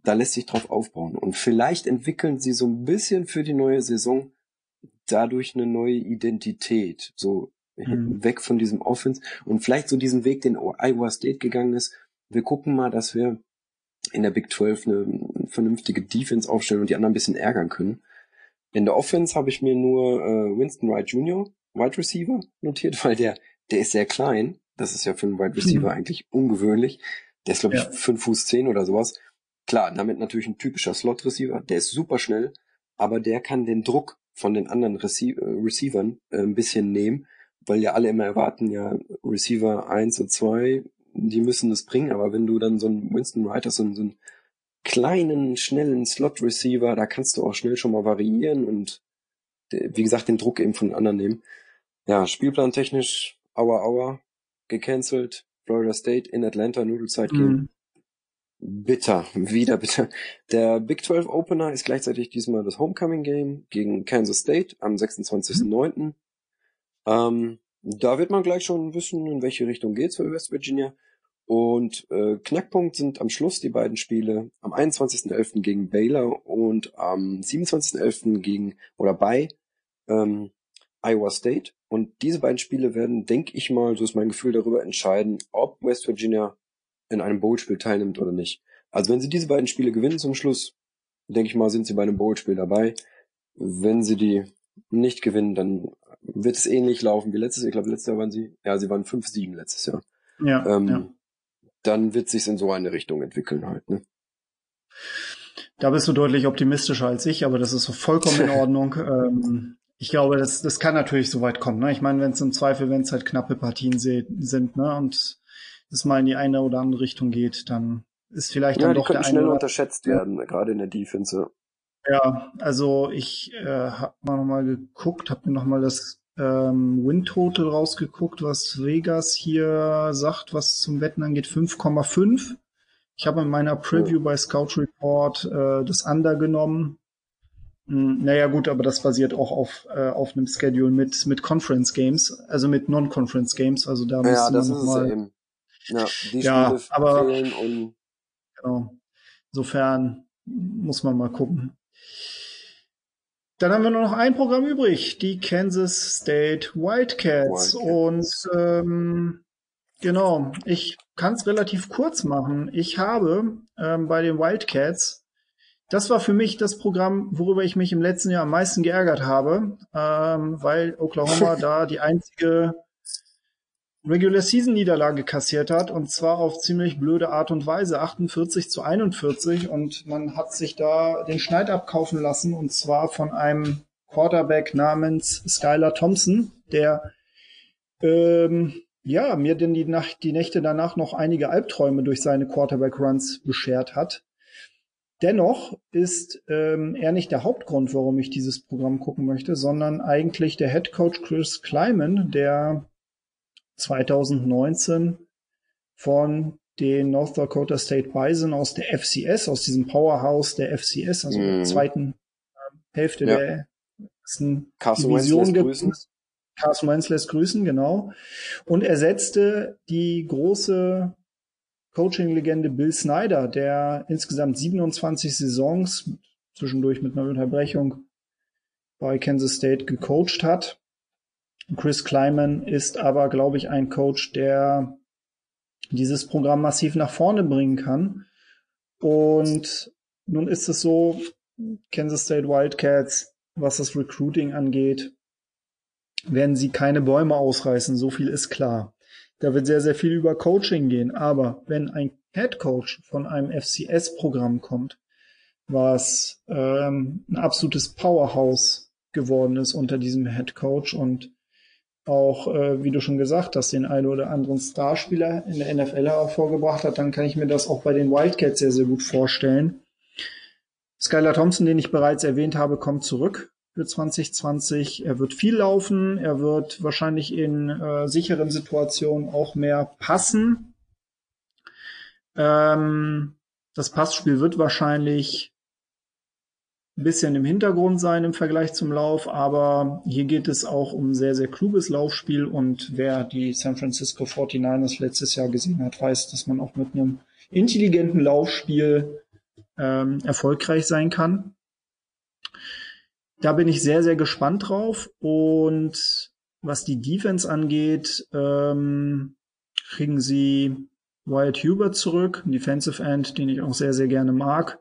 da lässt sich drauf aufbauen. Und vielleicht entwickeln sie so ein bisschen für die neue Saison dadurch eine neue Identität. So mhm. weg von diesem Offense und vielleicht so diesen Weg, den Iowa State gegangen ist. Wir gucken mal, dass wir in der Big 12 eine vernünftige Defense aufstellen und die anderen ein bisschen ärgern können. In der Offense habe ich mir nur äh, Winston Wright Jr., Wide Receiver, notiert, weil der der ist sehr klein. Das ist ja für einen Wide Receiver mhm. eigentlich ungewöhnlich. Der ist, glaube ich, ja. 5 Fuß 10 oder sowas. Klar, damit natürlich ein typischer Slot-Receiver. Der ist super schnell, aber der kann den Druck von den anderen Rece äh, Receivern äh, ein bisschen nehmen, weil ja alle immer erwarten, ja, Receiver 1 und 2, die müssen das bringen, aber wenn du dann so einen Winston Wright hast, so einen, so einen kleinen, schnellen Slot-Receiver, da kannst du auch schnell schon mal variieren und wie gesagt, den Druck eben von den anderen nehmen. Ja, spielplantechnisch, Aua Aua, gecancelt, Florida State in Atlanta, Nudelzeit mhm. gehen. Bitter, wieder bitter. Der Big 12 Opener ist gleichzeitig diesmal das Homecoming Game gegen Kansas State am 26.09. Mhm. Ähm, da wird man gleich schon wissen, in welche Richtung geht's für West Virginia. Und äh, Knackpunkt sind am Schluss die beiden Spiele am 21.11. gegen Baylor und am 27.11. gegen oder bei ähm, Iowa State. Und diese beiden Spiele werden, denke ich mal, so ist mein Gefühl darüber entscheiden, ob West Virginia in einem Bowl-Spiel teilnimmt oder nicht. Also wenn sie diese beiden Spiele gewinnen zum Schluss, denke ich mal, sind sie bei einem Bowl-Spiel dabei. Wenn sie die nicht gewinnen, dann wird es ähnlich laufen wie letztes Jahr. Ich glaube, letztes Jahr waren sie, ja, sie waren 5-7 letztes Jahr. Ja, ähm, ja. Dann wird sich in so eine Richtung entwickeln halt. Ne? Da bist du deutlich optimistischer als ich, aber das ist vollkommen in Ordnung. ähm, ich glaube, das, das kann natürlich so weit kommen. Ne? Ich meine, wenn es im Zweifel, wenn es halt knappe Partien sind, ne, und es mal in die eine oder andere Richtung geht, dann ist vielleicht ja, dann doch der eine schnell unterschätzt werden, gerade in der Defense. Ja, also ich äh, habe mal nochmal geguckt, habe mir nochmal das ähm, Win Total rausgeguckt, was Vegas hier sagt, was zum Wetten angeht, 5,5. Ich habe in meiner Preview oh. bei Scout Report äh, das Under genommen. Hm, naja gut, aber das basiert auch auf, äh, auf einem Schedule mit, mit Conference Games, also mit Non-Conference Games. Also da ja, das man ist mal, es eben. Ja, die ja, aber, und genau. Insofern muss man mal gucken. Dann haben wir nur noch ein Programm übrig, die Kansas State Wildcats. Wildcats. Und ähm, genau, ich kann es relativ kurz machen. Ich habe ähm, bei den Wildcats das war für mich das Programm, worüber ich mich im letzten Jahr am meisten geärgert habe, ähm, weil Oklahoma da die einzige Regular Season Niederlage kassiert hat und zwar auf ziemlich blöde Art und Weise 48 zu 41 und man hat sich da den Schneid abkaufen lassen und zwar von einem Quarterback namens Skylar Thompson, der ähm, ja mir denn die, Nacht, die Nächte danach noch einige Albträume durch seine Quarterback Runs beschert hat. Dennoch ist ähm, er nicht der Hauptgrund, warum ich dieses Programm gucken möchte, sondern eigentlich der Head Coach Chris Kleiman, der 2019 von den North Dakota State Bison aus der FCS, aus diesem Powerhouse der FCS, also mm. der mhm. zweiten äh, Hälfte ja. der ersten Carson Division grüßen. Carson Wentz lässt grüßen, genau. Und er setzte die große Coaching-Legende Bill Snyder, der insgesamt 27 Saisons zwischendurch mit einer Unterbrechung bei Kansas State gecoacht hat. Chris Kleiman ist aber, glaube ich, ein Coach, der dieses Programm massiv nach vorne bringen kann. Und nun ist es so, Kansas State Wildcats, was das Recruiting angeht, werden sie keine Bäume ausreißen, so viel ist klar. Da wird sehr, sehr viel über Coaching gehen. Aber wenn ein Head Coach von einem FCS-Programm kommt, was ähm, ein absolutes Powerhouse geworden ist unter diesem Head Coach und auch, äh, wie du schon gesagt hast, den einen oder anderen Starspieler in der NFL hervorgebracht hat, dann kann ich mir das auch bei den Wildcats sehr, sehr gut vorstellen. Skylar Thompson, den ich bereits erwähnt habe, kommt zurück für 2020. Er wird viel laufen, er wird wahrscheinlich in äh, sicheren Situationen auch mehr passen. Ähm, das Passspiel wird wahrscheinlich ein bisschen im Hintergrund sein im Vergleich zum Lauf, aber hier geht es auch um sehr, sehr kluges Laufspiel und wer die San Francisco 49ers letztes Jahr gesehen hat, weiß, dass man auch mit einem intelligenten Laufspiel ähm, erfolgreich sein kann da bin ich sehr, sehr gespannt drauf. Und was die Defense angeht, ähm, kriegen sie Wyatt Hubert zurück, ein Defensive End, den ich auch sehr, sehr gerne mag.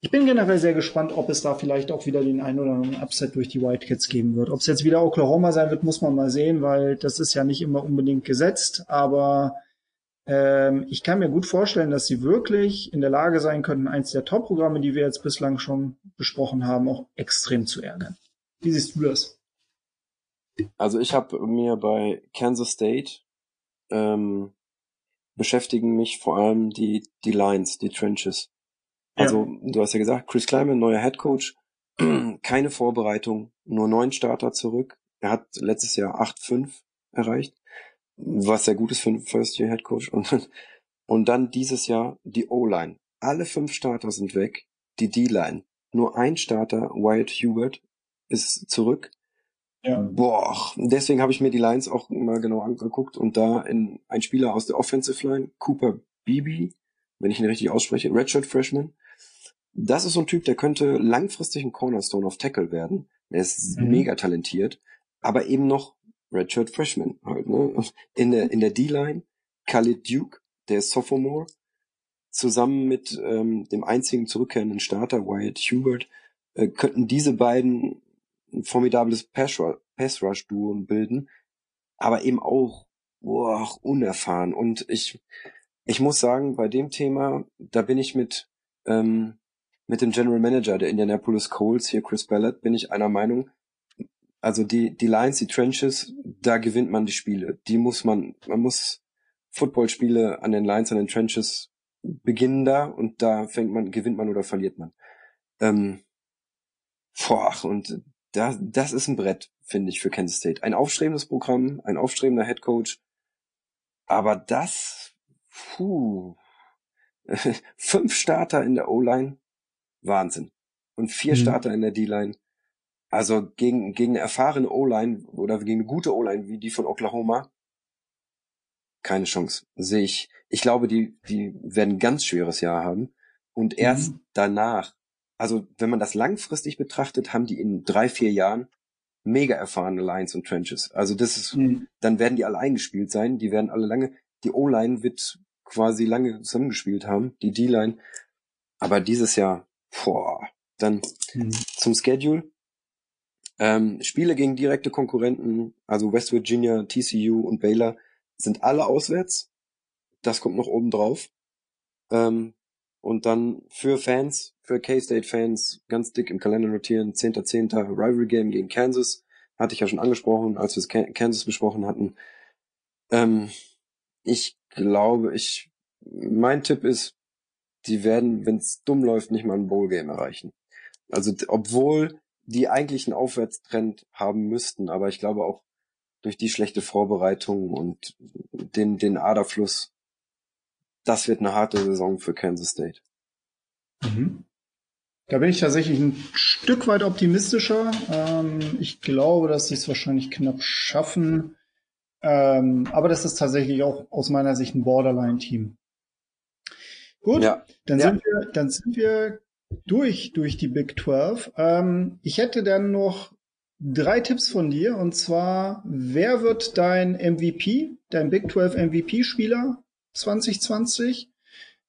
ich bin generell sehr gespannt, ob es da vielleicht auch wieder den einen oder anderen Upset durch die Wildcats geben wird. Ob es jetzt wieder Oklahoma sein wird, muss man mal sehen, weil das ist ja nicht immer unbedingt gesetzt. Aber ähm, ich kann mir gut vorstellen, dass sie wirklich in der Lage sein könnten, eins der Top-Programme, die wir jetzt bislang schon besprochen haben, auch extrem zu ärgern. Wie siehst du das? Also ich habe mir bei Kansas State ähm, beschäftigen mich vor allem die die Lines, die Trenches. Also ja. du hast ja gesagt, Chris Kleiman, neuer Head Coach, keine Vorbereitung, nur neun Starter zurück. Er hat letztes Jahr 8-5 erreicht, was sehr gut ist für einen First-Year-Head Coach. Und, dann, und dann dieses Jahr die O-Line. Alle fünf Starter sind weg, die D-Line. Nur ein Starter, Wyatt Hubert, ist zurück. Ja. Boah, deswegen habe ich mir die Lines auch mal genau angeguckt und da in ein Spieler aus der Offensive Line, Cooper Beebe, wenn ich ihn richtig ausspreche, Redshirt Freshman, das ist so ein Typ, der könnte langfristig ein Cornerstone of Tackle werden. Er ist mhm. mega talentiert, aber eben noch Redshirt Freshman halt, ne? In der, in der D-Line, Khalid Duke, der ist Sophomore, zusammen mit ähm, dem einzigen zurückkehrenden Starter, Wyatt Hubert, äh, könnten diese beiden ein formidables Pass-Rush-Duo bilden, aber eben auch boah, unerfahren. Und ich, ich muss sagen, bei dem Thema, da bin ich mit ähm, mit dem General Manager der Indianapolis Colts, hier Chris Ballard, bin ich einer Meinung. Also die, die Lines, die Trenches, da gewinnt man die Spiele. Die muss man, man muss Footballspiele an den Lines, an den Trenches beginnen da und da fängt man, gewinnt man oder verliert man. Ähm, boah, und da, das ist ein Brett, finde ich, für Kansas State. Ein aufstrebendes Programm, ein aufstrebender Head Coach. Aber das, puh, fünf Starter in der O-Line, Wahnsinn. Und vier mhm. Starter in der D-Line. Also gegen, gegen eine erfahrene O-Line oder gegen eine gute O-Line wie die von Oklahoma, keine Chance. Sehe ich. Ich glaube, die, die werden ein ganz schweres Jahr haben. Und erst mhm. danach, also wenn man das langfristig betrachtet, haben die in drei, vier Jahren mega erfahrene Lines und Trenches. Also das ist, mhm. dann werden die alle eingespielt sein. Die werden alle lange, die O-Line wird quasi lange zusammengespielt haben, die D-Line. Aber dieses Jahr, Boah. Dann mhm. zum Schedule. Ähm, Spiele gegen direkte Konkurrenten, also West Virginia, TCU und Baylor, sind alle auswärts. Das kommt noch oben drauf. Ähm, und dann für Fans, für K-State-Fans, ganz dick im Kalender notieren, 10.10. Rivalry Game gegen Kansas. Hatte ich ja schon angesprochen, als wir Kansas besprochen hatten. Ähm, ich glaube, ich, mein Tipp ist, die werden, wenn es dumm läuft, nicht mal ein Bowl-Game erreichen. Also obwohl die eigentlich einen Aufwärtstrend haben müssten, aber ich glaube auch durch die schlechte Vorbereitung und den, den Aderfluss, das wird eine harte Saison für Kansas State. Mhm. Da bin ich tatsächlich ein Stück weit optimistischer. Ähm, ich glaube, dass sie es wahrscheinlich knapp schaffen. Ähm, aber das ist tatsächlich auch aus meiner Sicht ein Borderline-Team. Gut, ja. dann ja. sind wir, dann sind wir durch, durch die Big 12. Ähm, ich hätte dann noch drei Tipps von dir und zwar, wer wird dein MVP, dein Big 12 MVP-Spieler 2020?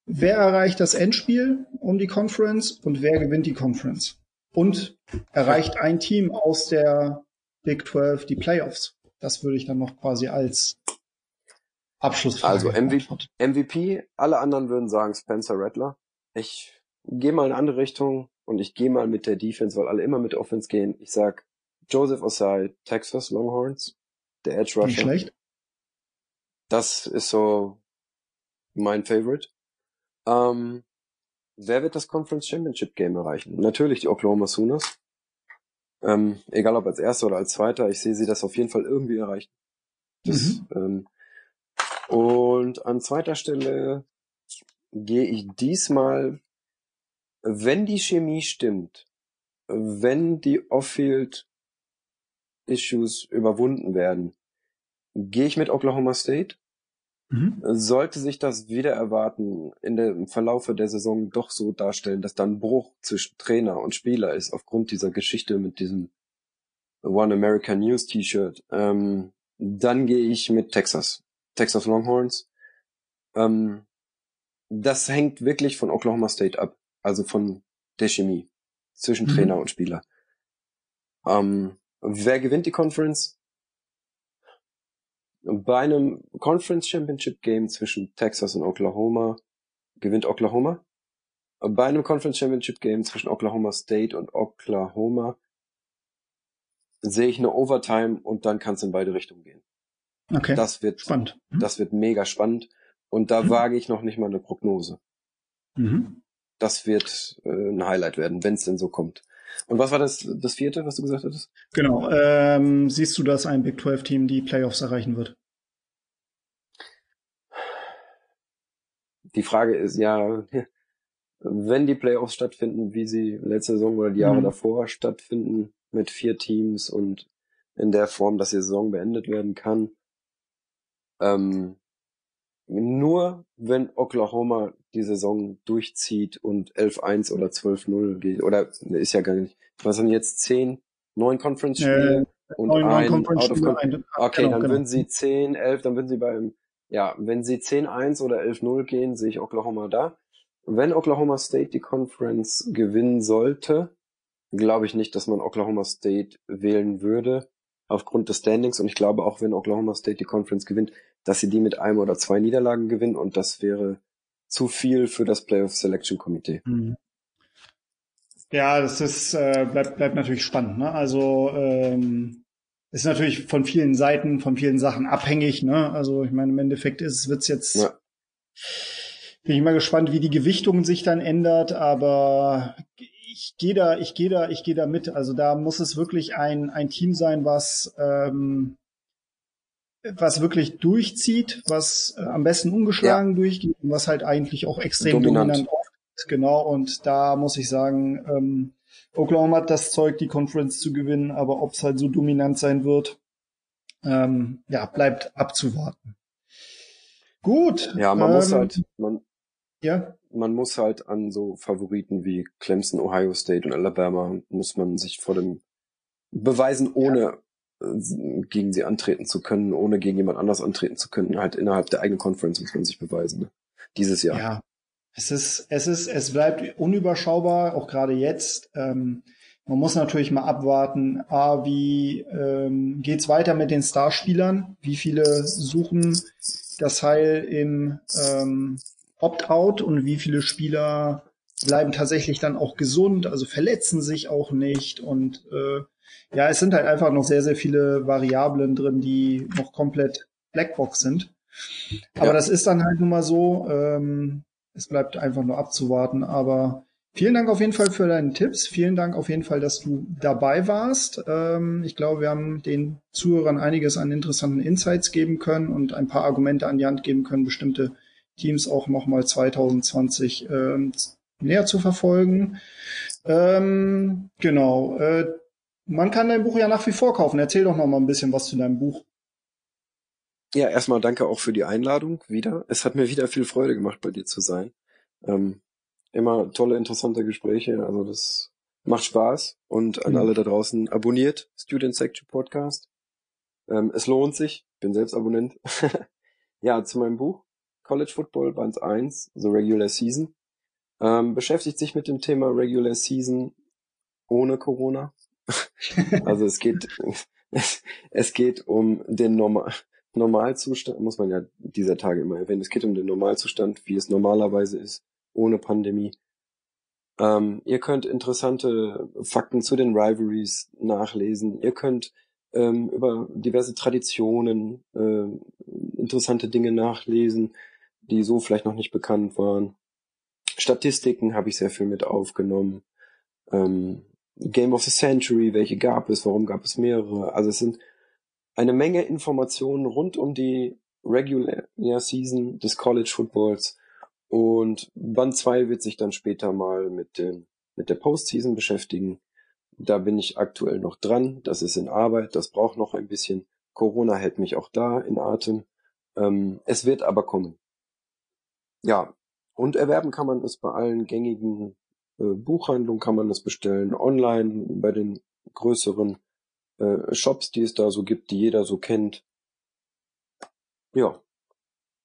Wer erreicht das Endspiel um die Conference und wer gewinnt die Conference? Und erreicht ein Team aus der Big 12 die Playoffs? Das würde ich dann noch quasi als Abschlussfrage. Also MVP, MVP, alle anderen würden sagen Spencer Rattler. Ich gehe mal in eine andere Richtung und ich gehe mal mit der Defense, weil alle immer mit Offense gehen. Ich sag Joseph Osai, Texas Longhorns, der Edge Rusher. Nicht schlecht. Das ist so mein Favorite. Ähm, wer wird das Conference Championship Game erreichen? Natürlich die Oklahoma Sooners. Ähm, egal ob als Erster oder als Zweiter, ich sehe sie das auf jeden Fall irgendwie erreichen. Das, mhm. ähm, und an zweiter Stelle gehe ich diesmal, wenn die Chemie stimmt, wenn die Off-Field Issues überwunden werden, gehe ich mit Oklahoma State. Mhm. Sollte sich das wieder erwarten, in der, im Verlaufe der Saison doch so darstellen, dass dann Bruch zwischen Trainer und Spieler ist, aufgrund dieser Geschichte mit diesem One American News T-Shirt, ähm, dann gehe ich mit Texas. Texas Longhorns. Ähm, das hängt wirklich von Oklahoma State ab. Also von der Chemie zwischen mhm. Trainer und Spieler. Ähm, wer gewinnt die Conference? Bei einem Conference Championship Game zwischen Texas und Oklahoma gewinnt Oklahoma. Bei einem Conference Championship Game zwischen Oklahoma State und Oklahoma sehe ich eine Overtime und dann kann es in beide Richtungen gehen. Okay. Das wird spannend. Mhm. Das wird mega spannend und da mhm. wage ich noch nicht mal eine Prognose. Mhm. Das wird äh, ein Highlight werden, wenn es denn so kommt. Und was war das, das vierte, was du gesagt hattest? Genau. Ähm, siehst du, dass ein Big 12 Team die Playoffs erreichen wird? Die Frage ist ja, wenn die Playoffs stattfinden, wie sie letzte Saison oder die Jahre mhm. davor stattfinden, mit vier Teams und in der Form, dass die Saison beendet werden kann. Ähm, nur wenn Oklahoma die Saison durchzieht und 11-1 oder 12-0 geht, oder ist ja gar nicht, was sind jetzt zehn, neun Conference-Spiele äh, und neun, ein Conference out of Con Okay, genau, dann genau. würden sie 10, 11, dann würden sie beim, ja, wenn sie 10-1 oder 11-0 gehen, sehe ich Oklahoma da. Wenn Oklahoma State die Conference gewinnen sollte, glaube ich nicht, dass man Oklahoma State wählen würde aufgrund des Standings und ich glaube auch, wenn Oklahoma State die Conference gewinnt, dass sie die mit einem oder zwei Niederlagen gewinnen und das wäre zu viel für das Playoff Selection Komitee. Mhm. Ja, das ist äh, bleibt bleibt natürlich spannend. Ne? Also ähm, ist natürlich von vielen Seiten, von vielen Sachen abhängig. Ne? Also ich meine, im Endeffekt ist wird's jetzt. Ja. Bin ich mal gespannt, wie die Gewichtung sich dann ändert, aber ich gehe da, ich gehe da, ich gehe da mit. Also da muss es wirklich ein ein Team sein, was ähm, was wirklich durchzieht, was äh, am besten ungeschlagen ja. durchgeht und was halt eigentlich auch extrem dominant, dominant auftritt. Genau, und da muss ich sagen, ähm, Oklahoma hat das Zeug, die Conference zu gewinnen, aber ob es halt so dominant sein wird, ähm, ja, bleibt abzuwarten. Gut. Ja, man ähm, muss halt, man, ja? man muss halt an so Favoriten wie Clemson, Ohio State und Alabama muss man sich vor dem beweisen, ohne ja gegen sie antreten zu können, ohne gegen jemand anders antreten zu können. Halt innerhalb der eigenen Conference muss man sich beweisen. Ne? Dieses Jahr. Ja. Es ist, es ist, es bleibt unüberschaubar, auch gerade jetzt. Ähm, man muss natürlich mal abwarten, A, wie ähm, geht's weiter mit den Starspielern? Wie viele suchen das Heil im ähm, Opt-out und wie viele Spieler bleiben tatsächlich dann auch gesund, also verletzen sich auch nicht und äh, ja, es sind halt einfach noch sehr, sehr viele Variablen drin, die noch komplett Blackbox sind. Aber ja. das ist dann halt nun mal so. Ähm, es bleibt einfach nur abzuwarten. Aber vielen Dank auf jeden Fall für deine Tipps. Vielen Dank auf jeden Fall, dass du dabei warst. Ähm, ich glaube, wir haben den Zuhörern einiges an interessanten Insights geben können und ein paar Argumente an die Hand geben können, bestimmte Teams auch nochmal 2020 ähm, näher zu verfolgen. Ähm, genau. Äh, man kann dein Buch ja nach wie vor kaufen. Erzähl doch noch mal ein bisschen was zu deinem Buch. Ja, erstmal danke auch für die Einladung wieder. Es hat mir wieder viel Freude gemacht, bei dir zu sein. Ähm, immer tolle, interessante Gespräche. Also das macht Spaß. Und an mhm. alle da draußen abonniert Student Section Podcast. Ähm, es lohnt sich. Bin selbst Abonnent. ja, zu meinem Buch. College Football Band 1, The Regular Season. Ähm, beschäftigt sich mit dem Thema Regular Season ohne Corona. Also es geht, es geht um den Normal, Normalzustand, muss man ja dieser Tage immer erwähnen. Es geht um den Normalzustand, wie es normalerweise ist, ohne Pandemie. Ähm, ihr könnt interessante Fakten zu den Rivalries nachlesen. Ihr könnt ähm, über diverse Traditionen äh, interessante Dinge nachlesen, die so vielleicht noch nicht bekannt waren. Statistiken habe ich sehr viel mit aufgenommen. Ähm, Game of the Century, welche gab es, warum gab es mehrere. Also es sind eine Menge Informationen rund um die Regular Season des College Footballs. Und Band 2 wird sich dann später mal mit, den, mit der Postseason beschäftigen. Da bin ich aktuell noch dran. Das ist in Arbeit. Das braucht noch ein bisschen. Corona hält mich auch da in Atem. Ähm, es wird aber kommen. Ja. Und erwerben kann man es bei allen gängigen Buchhandlung kann man das bestellen, online bei den größeren äh, Shops, die es da so gibt, die jeder so kennt. Ja,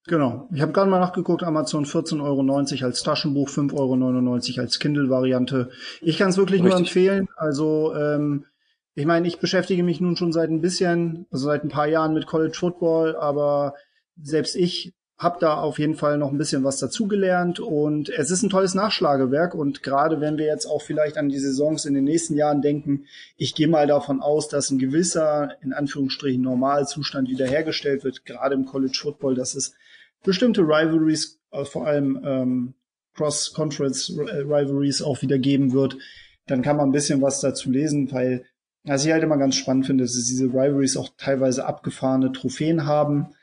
Genau. Ich habe gerade mal nachgeguckt, Amazon 14,90 Euro als Taschenbuch, 5,99 Euro als Kindle-Variante. Ich kann es wirklich Richtig. nur empfehlen. Also ähm, ich meine, ich beschäftige mich nun schon seit ein bisschen, also seit ein paar Jahren mit College Football, aber selbst ich habe da auf jeden Fall noch ein bisschen was dazugelernt und es ist ein tolles Nachschlagewerk und gerade wenn wir jetzt auch vielleicht an die Saisons in den nächsten Jahren denken, ich gehe mal davon aus, dass ein gewisser, in Anführungsstrichen, Normalzustand wiederhergestellt wird, gerade im College Football, dass es bestimmte Rivalries, äh, vor allem ähm, Cross-Conference-Rivalries auch wieder geben wird, dann kann man ein bisschen was dazu lesen, weil was ich halt immer ganz spannend finde, ist, dass diese Rivalries auch teilweise abgefahrene Trophäen haben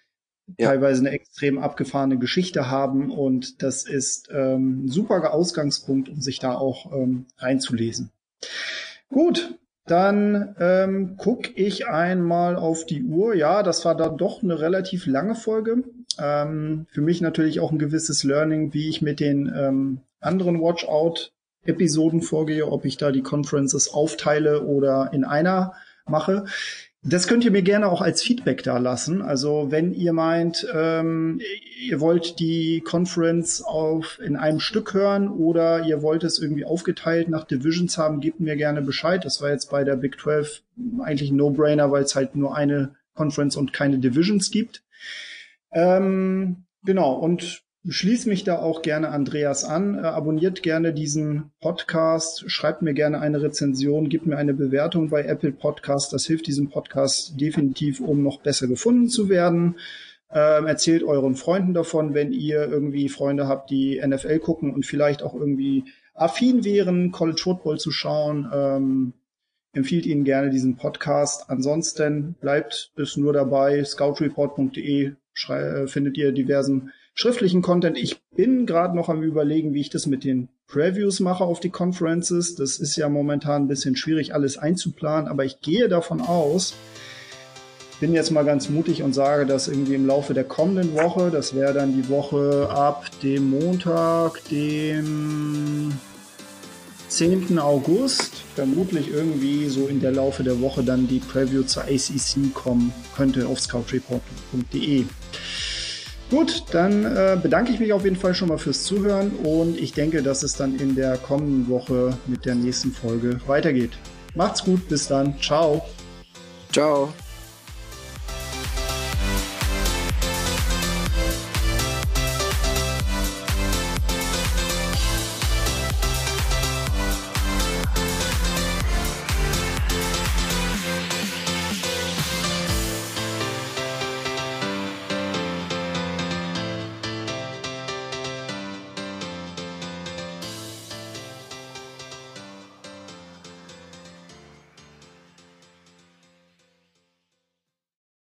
ja. teilweise eine extrem abgefahrene Geschichte haben und das ist ähm, ein super Ausgangspunkt, um sich da auch ähm, reinzulesen. Gut, dann ähm, gucke ich einmal auf die Uhr. Ja, das war dann doch eine relativ lange Folge. Ähm, für mich natürlich auch ein gewisses Learning, wie ich mit den ähm, anderen Watchout-Episoden vorgehe, ob ich da die Conferences aufteile oder in einer mache. Das könnt ihr mir gerne auch als Feedback da lassen. Also wenn ihr meint, ähm, ihr wollt die Conference auf in einem Stück hören oder ihr wollt es irgendwie aufgeteilt nach Divisions haben, gebt mir gerne Bescheid. Das war jetzt bei der Big 12 eigentlich ein No-Brainer, weil es halt nur eine Conference und keine Divisions gibt. Ähm, genau, und schließe mich da auch gerne Andreas an. Äh, abonniert gerne diesen Podcast, schreibt mir gerne eine Rezension, gibt mir eine Bewertung bei Apple Podcast. Das hilft diesem Podcast definitiv, um noch besser gefunden zu werden. Ähm, erzählt euren Freunden davon, wenn ihr irgendwie Freunde habt, die NFL gucken und vielleicht auch irgendwie affin wären, College Football zu schauen. Ähm, empfiehlt ihnen gerne diesen Podcast. Ansonsten bleibt es nur dabei. Scoutreport.de äh, findet ihr diversen schriftlichen Content. Ich bin gerade noch am überlegen, wie ich das mit den Previews mache auf die Conferences. Das ist ja momentan ein bisschen schwierig, alles einzuplanen, aber ich gehe davon aus, bin jetzt mal ganz mutig und sage, dass irgendwie im Laufe der kommenden Woche, das wäre dann die Woche ab dem Montag, dem 10. August, vermutlich irgendwie so in der Laufe der Woche dann die Preview zur ACC kommen könnte auf scoutreport.de. Gut, dann äh, bedanke ich mich auf jeden Fall schon mal fürs Zuhören und ich denke, dass es dann in der kommenden Woche mit der nächsten Folge weitergeht. Macht's gut, bis dann. Ciao. Ciao.